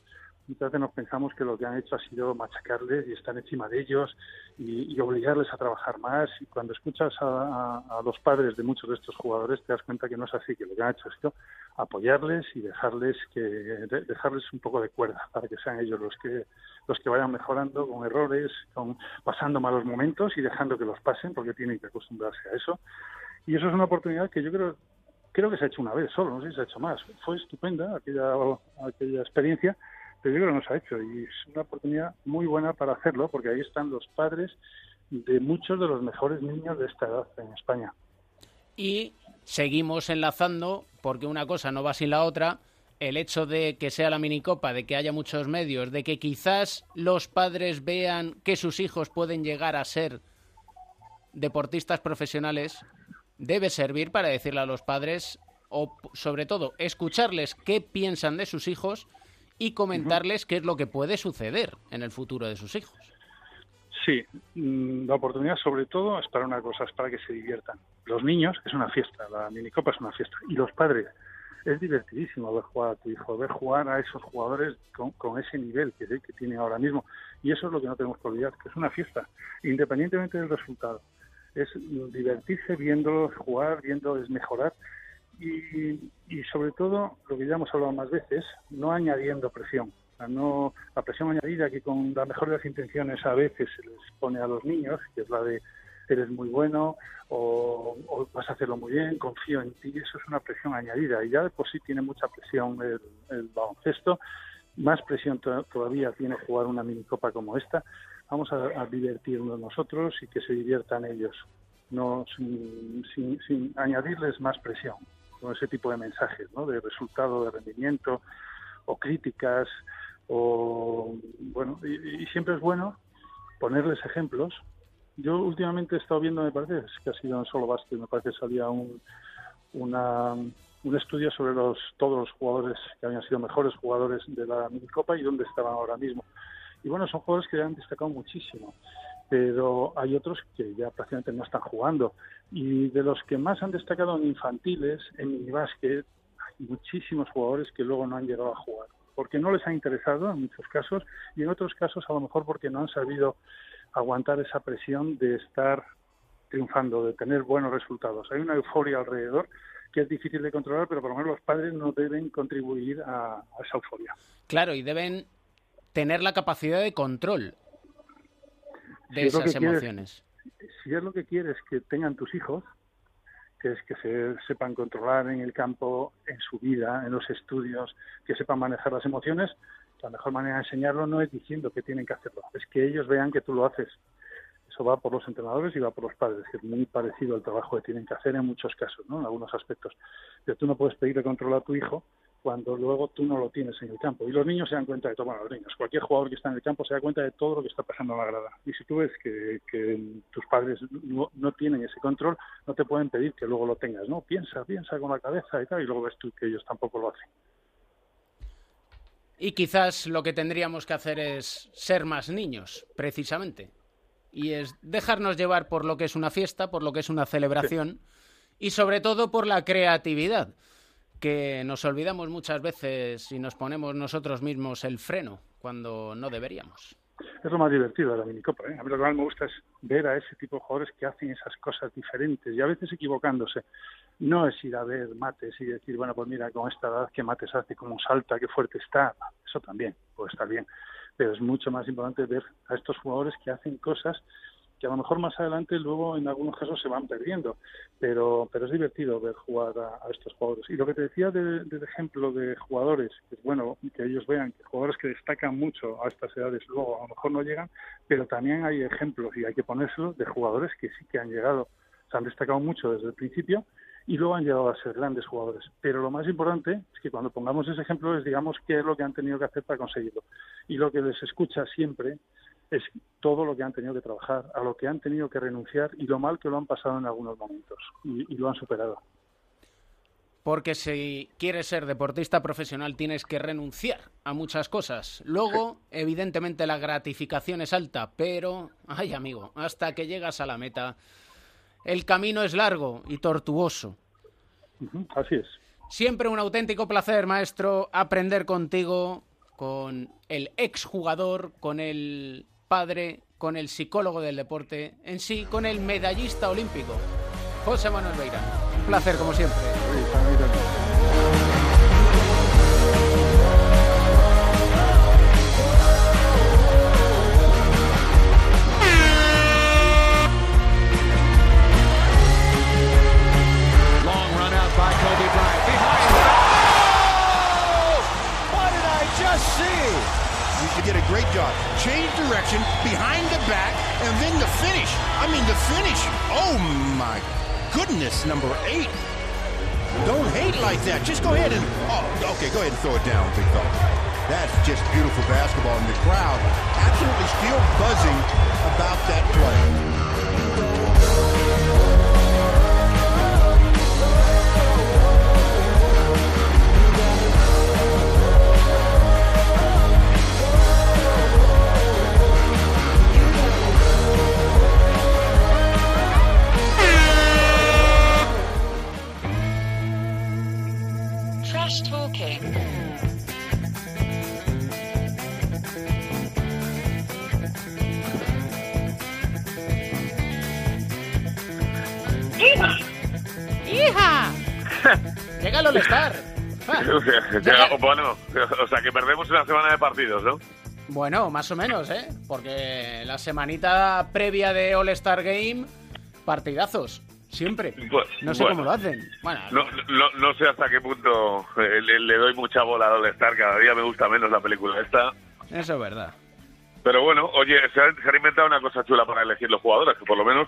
Muchas veces nos pensamos que lo que han hecho ha sido machacarles y estar encima de ellos y, y obligarles a trabajar más. Y cuando escuchas a, a- a los padres de muchos de estos jugadores te das cuenta que no es así, que lo que han hecho ha sido apoyarles y dejarles que de- dejarles un poco de cuerda para que sean ellos los que los que vayan mejorando con errores, con pasando malos momentos y dejando que los pasen porque tienen que acostumbrarse a eso. Y eso es una oportunidad que yo creo creo que se ha hecho una vez solo, no sé si se ha hecho más. Fue estupenda aquella aquella experiencia pero yo creo que no se ha hecho y es una oportunidad muy buena para hacerlo porque ahí están los padres de muchos de los mejores niños de esta edad en España. Y seguimos enlazando, porque una cosa no va sin la otra, el hecho de que sea la minicopa, de que haya muchos medios, de que quizás los padres vean que sus hijos pueden llegar a ser deportistas profesionales, debe servir para decirle a los padres, o sobre todo, escucharles qué piensan de sus hijos y comentarles qué es lo que puede suceder en el futuro de sus hijos. Sí, mm, la oportunidad sobre todo es para una cosa, es para que se diviertan. Los niños es una fiesta, la minicopa es una fiesta. Y los padres, es divertidísimo ver jugar a tu hijo, ver jugar a esos jugadores con, con ese nivel que, que tiene ahora mismo. Y eso es lo que no tenemos que olvidar, que es una fiesta, independientemente del resultado. Es divertirse viéndolos jugar, viéndoles mejorar y, y sobre todo, lo que ya hemos hablado más veces, no añadiendo presión. No, la presión añadida que con la mejor de las intenciones a veces se les pone a los niños, que es la de eres muy bueno o, vas a hacerlo muy bien, confío en ti, eso es una presión añadida y ya de por sí tiene mucha presión el, el baloncesto, más presión to- todavía tiene jugar una minicopa como esta. Vamos a, a divertirnos nosotros y que se diviertan ellos. no sin, sin, sin añadirles más presión con ese tipo de mensajes, ¿no? De resultado, de rendimiento o críticas o bueno y, y siempre es bueno ponerles ejemplos. Yo últimamente he estado viendo, me parece que ha sido en solo básquet, me parece que salía un una, un estudio sobre los todos los jugadores que habían sido mejores jugadores de la minicopa y dónde estaban ahora mismo. Y bueno, son jugadores que han destacado muchísimo, pero hay otros que ya prácticamente no están jugando. Y de los que más han destacado en infantiles, en minibásquet, hay muchísimos jugadores que luego no han llegado a jugar, porque no les ha interesado en muchos casos y en otros casos a lo mejor porque no han sabido aguantar esa presión de estar triunfando, de tener buenos resultados. Hay una euforia alrededor que es difícil de controlar, pero por lo menos los padres no deben contribuir a, a esa euforia. Claro, y deben tener la capacidad de control de Si es esas quieres- emociones. si es lo que quieres que tengan tus hijos, que es que se sepan controlar en el campo, en su vida, en los estudios, que sepan manejar las emociones, la mejor manera de enseñarlo no es diciendo que tienen que hacerlo, es que ellos vean que tú lo haces. Eso va por los entrenadores y va por los padres, que es muy parecido al trabajo que tienen que hacer en muchos casos, ¿no? en algunos aspectos. Pero tú no puedes pedirle control a tu hijo cuando luego tú no lo tienes en el campo. Y los niños se dan cuenta de todo, bueno, los niños, cualquier jugador que está en el campo se da cuenta de todo lo que está pasando en la grada. Y si tú ves que, que tus padres no, no tienen ese control, no te pueden pedir que luego lo tengas, ¿no? Piensa, piensa con la cabeza y tal, y luego ves tú que ellos tampoco lo hacen. Y quizás lo que tendríamos que hacer es ser más niños, precisamente. Y es dejarnos llevar por lo que es una fiesta, por lo que es una celebración y sobre todo por la creatividad, que nos olvidamos muchas veces y nos ponemos nosotros mismos el freno cuando no deberíamos. Es lo más divertido de la minicopa. ¿eh? A mí lo que más me gusta es ver a ese tipo de jugadores que hacen esas cosas diferentes y a veces equivocándose. No es ir a ver mates y decir, bueno, pues mira, con esta edad, qué mates hace, cómo salta, qué fuerte está. Eso también puede estar bien. Pero es mucho más importante ver a estos jugadores que hacen cosas que a lo mejor más adelante luego en algunos casos se van perdiendo, pero pero es divertido ver jugar a, estos jugadores. Y lo que te decía de- del ejemplo de jugadores, que es bueno que ellos vean que jugadores que destacan mucho a estas edades luego a lo mejor no llegan, pero también hay ejemplos y hay que ponérselos de jugadores que sí que han llegado, se han destacado mucho desde el principio y luego han llegado a ser grandes jugadores. Pero lo más importante es que cuando pongamos ese ejemplo les digamos qué es lo que han tenido que hacer para conseguirlo. Y lo que les escucha siempre es todo lo que han tenido que trabajar, a lo que han tenido que renunciar y lo mal que lo han pasado en algunos momentos y, y lo han superado. Porque si quieres ser deportista profesional tienes que renunciar a muchas cosas. Luego, evidentemente, la gratificación es alta, pero, ay amigo, hasta que llegas a la meta, el camino es largo y tortuoso. Así es. Siempre un auténtico placer, maestro, aprender contigo, con el exjugador, con el padre, con el psicólogo del deporte, en sí, con el medallista olímpico, José Manuel Beirán. Un placer, como siempre. You did a great job. Change direction, behind the back, and then the finish. I mean, the finish. Oh my goodness, number eight. Don't hate like that. Just go ahead and. Oh, okay, go ahead and throw it down, big fella. That's just beautiful basketball, and the crowd absolutely still buzzing about that play. Talking. ¡Hija! *laughs* Llega el All-Star. *laughs* Ah, Ya, bueno, o sea que perdemos una semana de partidos, ¿no? Bueno, más o menos, ¿eh? Porque la semanita previa de All-Star Game, partidazos. Siempre. *laughs* Pues, No sé bueno. cómo lo hacen. Bueno, No, no, no sé hasta qué punto eh, le, le doy mucha bola a Star, cada día me gusta menos la película esta. eso es verdad. Pero bueno, oye, se ha, se ha inventado una cosa chula para elegir los jugadores, que por lo menos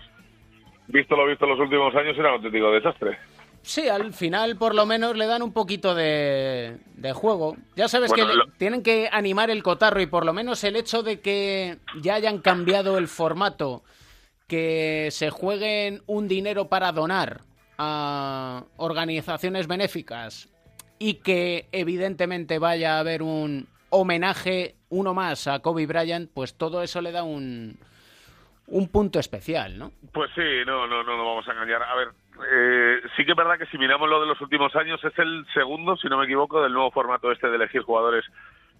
visto lo visto en los últimos años, era un auténtico desastre. Sí, al final por lo menos le dan un poquito de, de juego. Ya sabes Bueno, que lo- tienen que animar el cotarro y por lo menos el hecho de que ya hayan cambiado el formato, que se jueguen un dinero para donar a organizaciones benéficas y que evidentemente vaya a haber un homenaje, uno más a Kobe Bryant, pues todo eso le da un, un punto especial, ¿no? Pues sí, no, no, no nos vamos a engañar. A ver, eh, sí que es verdad que si miramos lo de los últimos años es el segundo, si no me equivoco, del nuevo formato este de elegir jugadores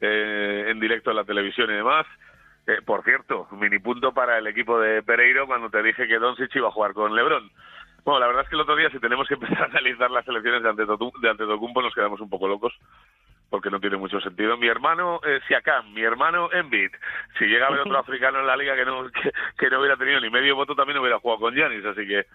eh, en directo en la televisión y demás. Eh, por cierto, mini punto para el equipo de Pereiro cuando te dije que Doncic iba a jugar con LeBron. Bueno, la verdad es que el otro día si tenemos que empezar a analizar las Antetokounmpo, de Antetokounmpo nos quedamos un poco locos porque no tiene mucho sentido. Mi hermano eh, Siakam, mi hermano Embiid, si llega a haber otro *laughs* africano en la liga que no que, que no hubiera tenido ni medio voto también hubiera jugado con Giannis, así que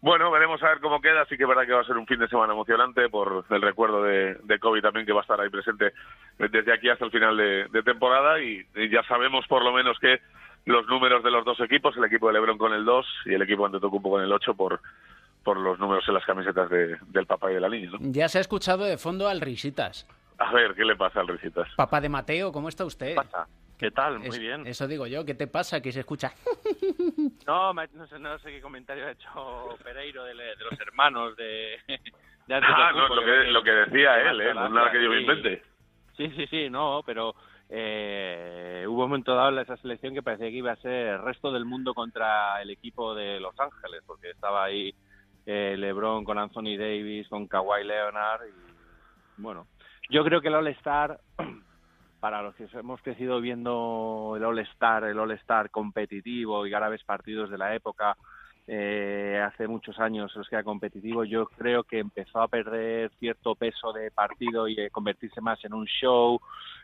bueno, veremos a ver cómo queda. Sí que es verdad que va a ser un fin de semana emocionante por el recuerdo de, de Kobe también que va a estar ahí presente desde aquí hasta el final de, de temporada y, y ya sabemos por lo menos que los números de los dos equipos, el equipo de LeBron con el 2 y el equipo de Antetokounmpo con el 8 por por los números en las camisetas de- del papá y de la niña, ¿no? Ya se ha escuchado de fondo al Risitas. A ver, ¿qué le pasa al Risitas? Papá de Mateo, ¿cómo está usted? ¿Qué tal? Muy Es- bien. Eso digo yo, ¿qué te pasa? Que se escucha. *laughs* No, me- no sé, no sé qué comentario ha hecho Pereiro de, los hermanos de, de Ah, no, lo que, lo que decía él, ¿eh? No es nada que yo me sí. invente. Sí, sí, sí, no, pero eh, hubo un momento dado en esa selección que parecía que iba a ser el resto del mundo contra el equipo de Los Ángeles, porque estaba ahí eh, LeBron con Anthony Davis, con Kawhi Leonard y bueno, yo creo que el All-Star para los que hemos crecido viendo el All-Star, el All-Star competitivo y ahora ves partidos de la época eh, hace muchos años los que era competitivo, yo creo que empezó a perder cierto peso de partido y eh, convertirse más en un show,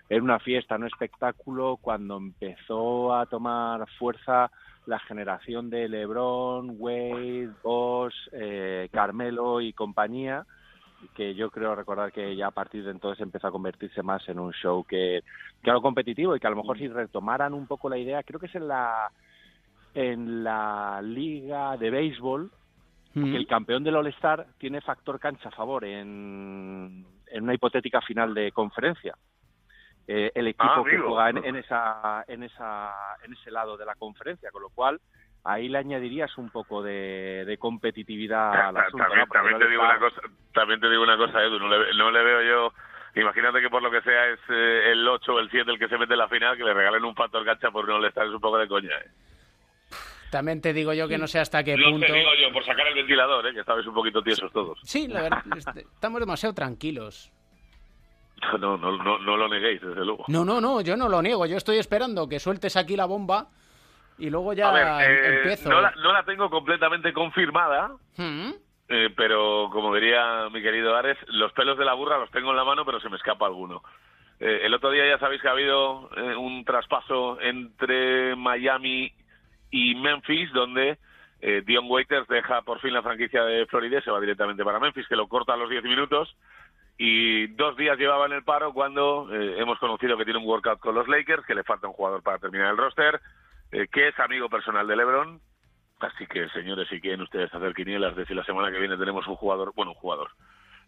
en una fiesta, en un espectáculo, cuando empezó a tomar fuerza la generación de LeBron, Wade, Bosch, eh, Carmelo y compañía, que yo creo recordar que ya a partir de entonces empezó a convertirse más en un show que, que algo competitivo y que a lo mejor si retomaran un poco la idea, creo que es en la en la liga de béisbol que el campeón del All-Star tiene factor cancha a favor en, en una hipotética final de conferencia. Eh, el equipo Ah, que juega en, en esa, en, esa, en ese lado de la conferencia, con lo cual ahí le añadirías un poco de, de competitividad al asunto. también, también te digo una cosa, también te digo una cosa, Edu, no le, no le veo yo. Imagínate que por lo que sea es eh, el 8 o el 7 el que se mete en la final, que le regalen un factor gacha por no le estar es un poco de coña. ¿eh? También te digo yo que no sé hasta qué No punto. te digo yo, por sacar el ventilador, ¿eh? que estabais un poquito tiesos todos. Sí, la verdad, *laughs* est- estamos demasiado tranquilos. *laughs* No, no, no, no lo neguéis, desde luego. No, no, no, yo no lo niego. Yo estoy esperando que sueltes aquí la bomba y luego ya ver, eh, empiezo. no, la, no la tengo completamente confirmada, ¿Mm? eh, pero como diría mi querido Ares, los pelos de la burra los tengo en la mano, pero se me escapa alguno. Eh, el otro día ya sabéis que ha habido eh, un traspaso entre Miami y Memphis, donde eh, Dion Waiters deja por fin la franquicia de Florida y se va directamente para Memphis, que lo corta a los 10 minutos. Y dos días llevaba en el paro cuando eh, hemos conocido que tiene un workout con los Lakers, que le falta un jugador para terminar el roster, eh, que es amigo personal de LeBron. Así que, señores, si quieren ustedes hacer quinielas de si la semana que viene tenemos un jugador, bueno, un jugador,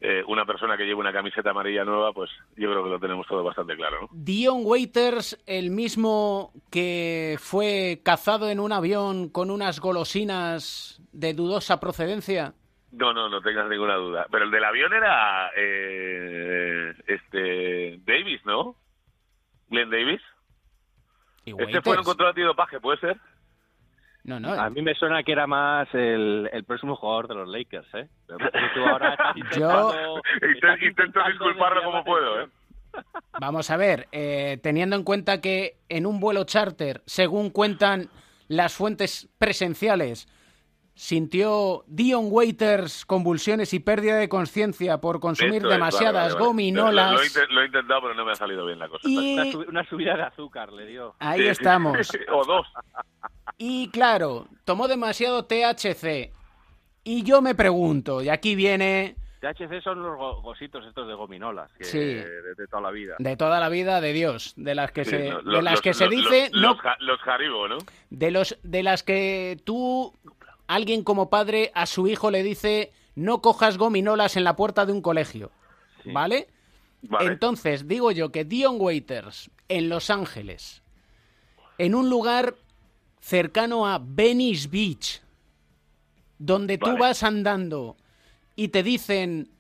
eh, una persona que lleve una camiseta amarilla nueva, pues yo creo que lo tenemos todo bastante claro, ¿no? Dion Waiters, el mismo que fue cazado en un avión con unas golosinas de dudosa procedencia. No, no, no tengas ninguna duda. Pero el del avión era eh, este Davis, ¿no? Glenn Davis. Y Este fue un control antidopaje, ¿puede ser? No, no. A mí me suena que era más el, el próximo jugador de los Lakers, ¿eh? Pero tú ahora estás *laughs* Yo- estás intento disculparlo como puedo, ¿eh? *laughs* Vamos a ver, eh, teniendo en cuenta que en un vuelo charter, según cuentan las fuentes presenciales, sintió Dion Waiters convulsiones y pérdida de conciencia por consumir Esto demasiadas vale, vale, vale. gominolas. Lo, lo he inte- lo he intentado, pero no me ha salido bien la cosa. Y- Una, subi- una subida de azúcar le dio. Ahí Sí, sí. estamos. *laughs* o dos. Y claro, tomó demasiado THC. Y yo me pregunto, y aquí viene THC son los go- gositos estos de gominolas, que Sí. de, de toda la vida. de toda la vida de Dios, de las que Sí, se, no, de los- las los- que se los- dice, los, no, los ja- los Haribo, ¿no? de los, de las que tú alguien como padre a su hijo le dice no cojas gominolas en la puerta de un colegio, ¿vale? Vale. Entonces, digo yo que Dion Waiters en Los Ángeles, en un lugar cercano a Venice Beach, donde tú vas andando y te dicen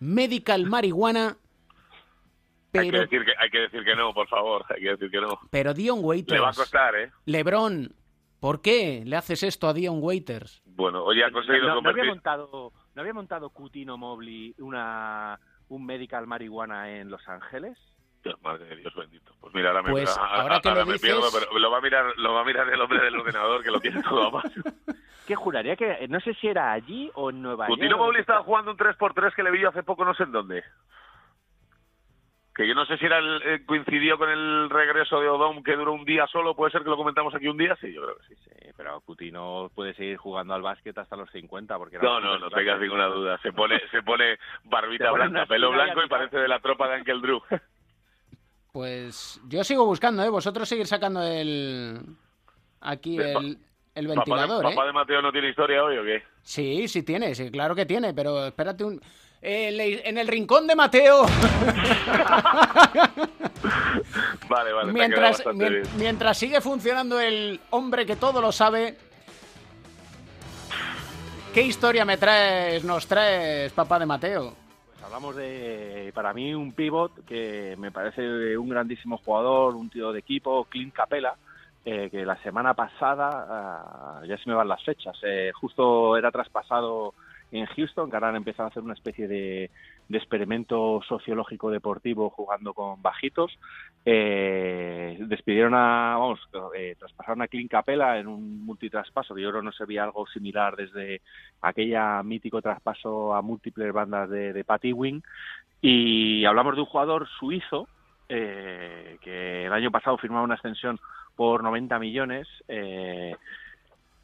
medical marihuana, Hay, que pero, decir que, hay que decir que no, por favor. Hay que decir que no. pero Dion Le va a Waiters, costar, ¿eh? Lebron, ¿por qué le haces esto a Dion Waiters? Bueno, hoy ha conseguido no, no había convertir... montado, ¿no había montado Cutino Mobley una, un medical marihuana en Los Ángeles? Dios, madre de Dios bendito. Pues mira, ahora me, Pues, a- a- ahora que lo me dices- pierdo, pero lo va a mirar, lo va a mirar el hombre del ordenador que lo tiene todo a mano. *laughs* Que juraría que, no sé si era allí o en Nueva York. Coutinho Mobley estaba jugando un 3x3 que le vi yo hace poco no sé en dónde. Que yo no sé si era el, eh, coincidió con el regreso de Odom que duró un día solo, puede ser que lo comentamos aquí un día, sí, yo creo que sí. Sí, pero Coutinho puede seguir jugando al básquet hasta los 50 porque era No, no, no tengas ninguna duda. Se pone, se pone barbita Se blanca, pelo y blanco y parece de la tropa de Ankel Drew. *laughs* Pues yo sigo buscando, ¿eh? Vosotros seguir sacando el... Aquí el, el ¿Papá, ventilador, de, ¿eh? ¿Papá de Mateo no tiene historia hoy o qué? Sí, sí tiene, sí, claro que tiene, pero espérate un... En el rincón de Mateo, *laughs* Vale, vale, mien- mientras sigue funcionando el hombre que todo lo sabe, ¿qué historia me traes, nos traes, papá de Mateo? Pues hablamos de, para mí, un pivot que me parece un grandísimo jugador, un tío de equipo, Clint Capela, eh, que la semana pasada, ah, ya se me van las fechas, eh, justo era traspasado en Houston, que ahora han empezado a hacer una especie de, experimento sociológico deportivo jugando con bajitos. Eh, despidieron a, vamos, eh, traspasaron a Clint Capela en un multitraspaso, que yo creo no se veía algo similar desde aquella mítico traspaso a múltiples bandas de, de Patty Wing. Y hablamos de un jugador suizo eh, que el año pasado firmaba una extensión por 90 millones. Eh,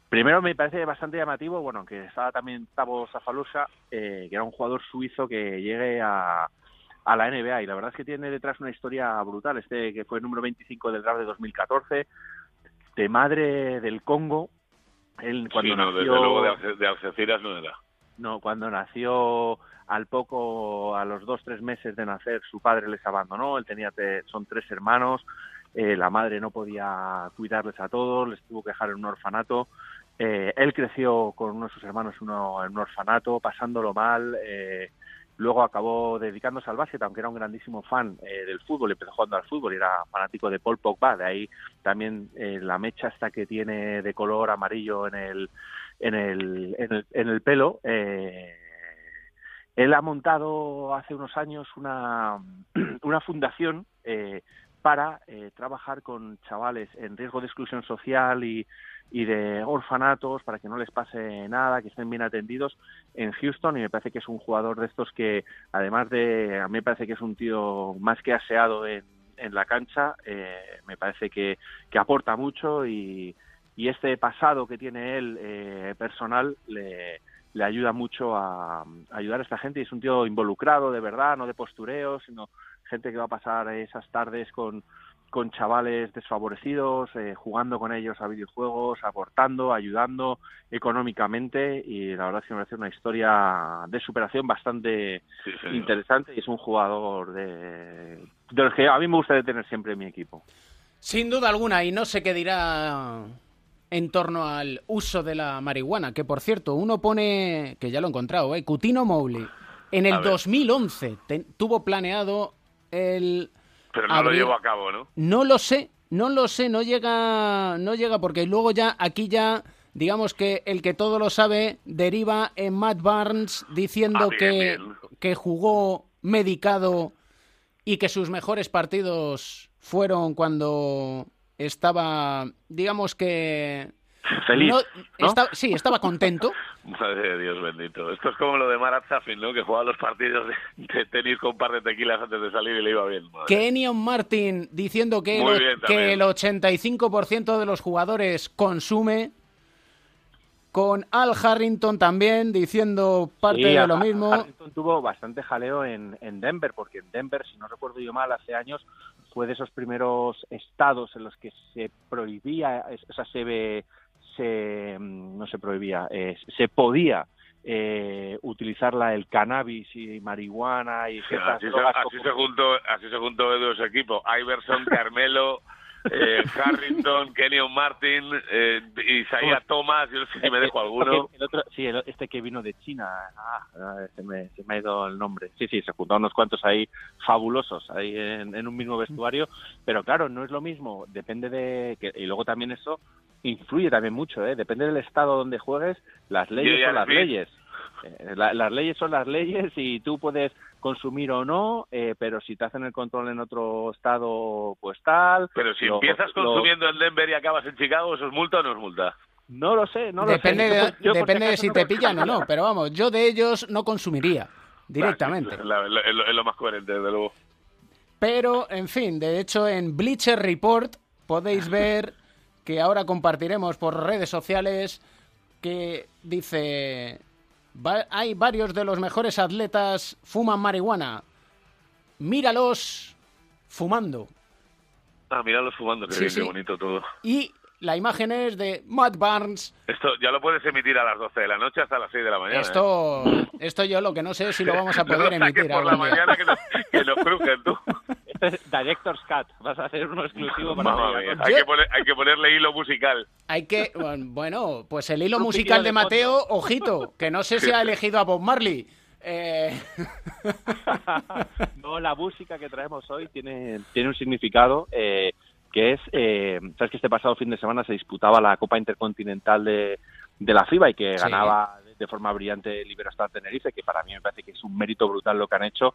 primero me parece bastante llamativo, bueno, que estaba también Tavo Zafalusa, eh, que era un jugador suizo que llegue a, a la NBA y la verdad es que tiene detrás una historia brutal. Este que fue el número 25 del draft de 2014, de madre del Congo. Él cuando sí, no, desde luego de, Alge- de Algeciras no era. no, cuando nació al poco, a los dos, tres meses de nacer, su padre les abandonó, él tenía, te- son tres hermanos, eh, la madre no podía cuidarles a todos, les tuvo que dejar en un orfanato, Eh, él creció con uno de sus hermanos uno, en un orfanato, pasándolo mal, eh, luego acabó dedicándose al básquet, aunque era un grandísimo fan eh, del fútbol, empezó jugando al fútbol y era fanático de Paul Pogba, de ahí también eh, la mecha esta que tiene de color amarillo en el, en el, en el, en el pelo. eh, él ha montado hace unos años una, *clears throat* una fundación eh, para eh, trabajar con chavales en riesgo de exclusión social y, y de orfanatos para que no les pase nada, que estén bien atendidos en Houston. Y me parece que es un jugador de estos que además de, a mí me parece que es un tío más que aseado en, la cancha, eh, me parece que, aporta mucho y, y este pasado que tiene él eh, personal le, le ayuda mucho a, a ayudar a esta gente. Y es un tío involucrado de verdad, no de postureo, sino gente que va a pasar esas tardes con, con chavales desfavorecidos, eh, jugando con ellos a videojuegos, aportando, ayudando económicamente y la verdad es que me parece una historia de superación bastante Sí, interesante y es un jugador de, de los que a mí me gustaría tener siempre en mi equipo. Sin duda alguna, y no sé qué dirá en torno al uso de la marihuana, que por cierto, uno pone, que ya lo he encontrado, ¿eh? Cutino Mowley, en el ver. 2011 te- tuvo planeado el... Pero no abrir- lo llevo a cabo, ¿no? No lo sé, no lo sé, no llega, no llega porque luego ya, aquí ya, digamos que el que todo lo sabe deriva en Matt Barnes diciendo Ah, bien, que, bien. que jugó medicado y que sus mejores partidos fueron cuando estaba, digamos que... Feliz, no- sí, estaba contento. *laughs* Madre de Dios bendito. Esto es como lo de Marat Safin, ¿no? Que jugaba los partidos de, de tenis con un par de tequilas antes de salir y le iba bien. Madre. Kenyon Martin diciendo que, bien que el 85% de los jugadores consume. Con Al Harrington también diciendo parte Sí, de lo mismo. Harrington tuvo bastante jaleo en, en Denver, porque en Denver, si no recuerdo yo mal, hace años fue de esos primeros estados en los que se prohibía, o sea, se, ve- se no se prohibía, eh, se podía eh, utilizar la, el cannabis y marihuana y ciertas Así se, así se juntó, así se juntó Edu su equipo. Iverson, *laughs* Carmelo, eh, Harrington, *laughs* Kenyon Martin, eh, Isaiah Thomas, yo no sé si me dejo alguno. El otro, sí, el- este que vino de China, ah, ah, se, me, se me ha ido el nombre. Sí, sí, se juntaron unos cuantos ahí fabulosos, ahí en, en un mismo vestuario. Pero claro, no es lo mismo, depende de... Que, y luego también eso influye también mucho, ¿eh? Depende del estado donde juegues, las leyes son las vi. leyes. Eh, la- las leyes son las leyes y tú puedes consumir o no, eh, pero si te hacen el control en otro estado, pues tal. Pero si Lo- empiezas lo- consumiendo en Denver y acabas en Chicago, ¿eso es multa o no es multa? No lo sé, no lo sé. de, Yo por- yo por depende de si no te pillan o no, pero vamos, yo de ellos no consumiría directamente. Es lo más coherente, desde luego. Pero, en fin, de hecho en Bleacher Report podéis *laughs* ver que ahora compartiremos por redes sociales que dice, "Va- hay varios de los mejores atletas fuman marihuana. Míralos fumando. Ah, míralo fumando, qué Sí, bien, sí. qué bonito todo. Y la imagen es de Matt Barnes. Esto ya lo puedes emitir a las 12 de la noche hasta las 6 de la mañana. ¿eh? Esto, esto yo lo que no sé es si lo vamos a *laughs* No poder lo emitir por la mañana que nos, que nos crujen, tú. *laughs* Director's Cut. Vas a hacer uno exclusivo para Mamma mía, hay, que poner- hay que ponerle hilo musical. Hay que, bueno, pues el hilo musical de de Mateo, ojito, que no sé si ha elegido a Bob Marley. Eh, *laughs* No, la música que traemos hoy tiene, tiene un significado eh, que es, eh, sabes que este pasado fin de semana se disputaba la Copa Intercontinental de, de la FIBA y que Sí. ganaba de forma brillante el Iberostar Tenerife, que para mí me parece que es un mérito brutal lo que han hecho,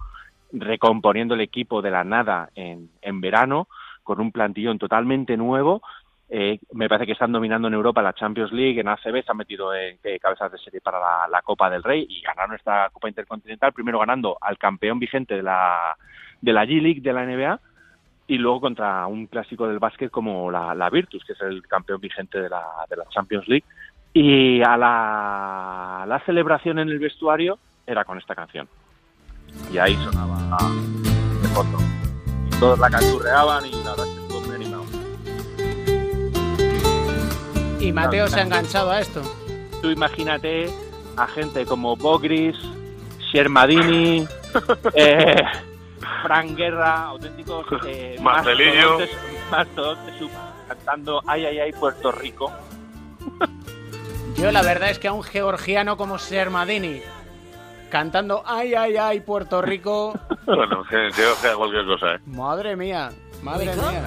recomponiendo el equipo de la nada en, en verano, con un plantillón totalmente nuevo. Eh, me parece que están dominando en Europa la Champions League, en ACB se han metido en eh, cabezas de serie para la, Copa del Rey y ganaron esta Copa Intercontinental, primero ganando al campeón vigente de la, de la G-League de la NBA y luego contra un clásico del básquet como la, la Virtus, que es el campeón vigente de la, de la Champions League. Y a la, la celebración en el vestuario era con esta canción. Y ahí sonaba de fondo. Y todos la canturreaban y la verdad es que estuvo muy animado. y Mateo se ha enganchado a esto. Tú imagínate a gente como Bogris, Shermadini, *laughs* eh, Frank Guerra, auténticos eh, *laughs* Marcelillo. mastodontes- mastodontes cantando Ay, ay, ay, Puerto Rico. Yo la verdad es que a un georgiano como Sermadini cantando ay, ay, ay, Puerto Rico, *laughs* Bueno, que, que o sea cualquier cosa, ¿eh? madre mía, madre mía.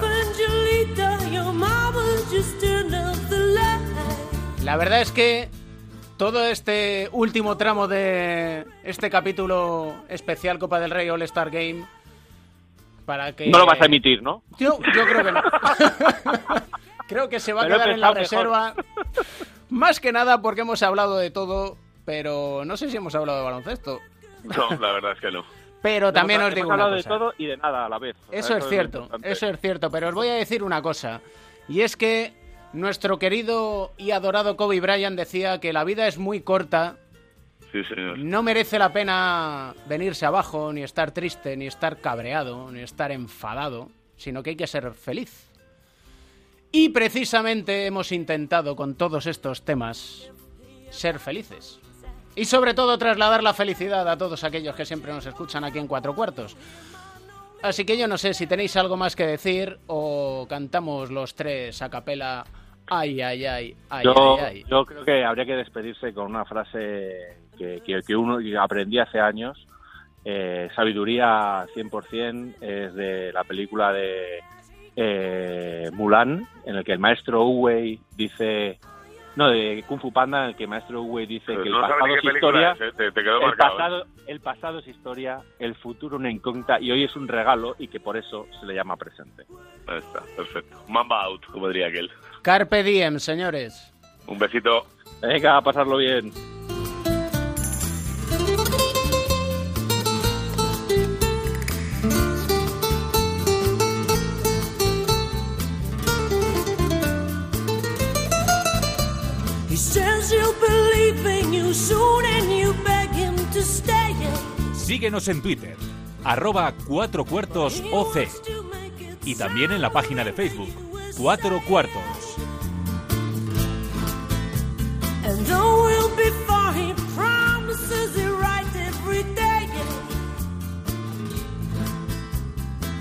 La verdad es que todo este último tramo de este capítulo especial Copa del Rey All Star Game para que No lo vas a emitir, ¿no? Yo, yo creo que no. *laughs* *laughs* creo que se va a Pero quedar en la mejor. reserva. Más que nada porque hemos hablado de todo, pero no sé si hemos hablado de baloncesto. No, la verdad es que no. Pero también Hemos- os digo hemos una hablado de cosa. todo y de nada a la vez. Eso es cierto, eso es cierto, pero os voy a decir una cosa. Y es que nuestro querido y adorado Kobe Bryant decía que la vida es muy corta, Sí, señor. no merece la pena venirse abajo, ni estar triste, ni estar cabreado, ni estar enfadado, sino que hay que ser feliz. Y precisamente hemos intentado con todos estos temas ser felices. Y sobre todo trasladar la felicidad a todos aquellos que siempre nos escuchan aquí en Cuatro Cuartos. Así que yo no sé si tenéis algo más que decir o cantamos los tres a capela. Ay, ay, ay, ay, yo, ay, ay. yo creo que habría que despedirse con una frase que, que, que uno que aprendí hace años. Eh, sabiduría 100% es de la película de eh, Mulan, en el que el maestro Uwei dice... No, de Kung Fu Panda, en el que el maestro Uwei dice Pero que el pasado es historia... es, ¿eh? te, te quedó el marcado. ¿eh? pasado, el pasado es historia, el futuro una incógnita y hoy es un regalo y que por eso se le llama presente. Ahí está, perfecto. Mamba out, como diría aquel. Carpe diem, señores. Un besito. Venga, a pasarlo bien. Says he'll believe in you soon and you beg him to stay. Síguenos en Twitter, arroba 4 cuartos OC. Y también en la página de Facebook, 4 cuartos. though we'll be far, he promises it right every day.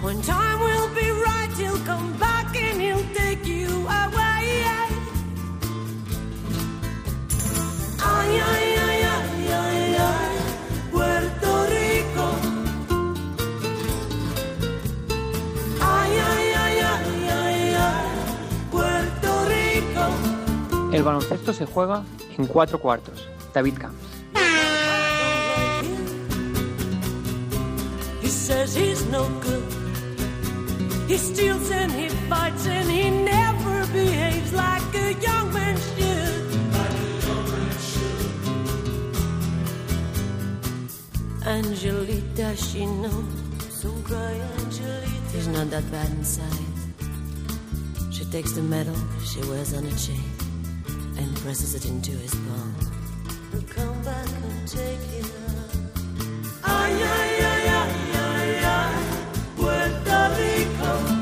When time will be right, he'll come back and he'll take you away. El baloncesto se juega en cuatro cuartos. David Camps. He says he's no good. He steals and he fights and he never behaves like Angelita, she knows. Don't cry, Angelita. She's not that bad inside. She takes the medal she wears on a chain and presses it into his palm. He'll come back and take it up. Ay, ay, ay, ay, ay, ay, Puerto Rico.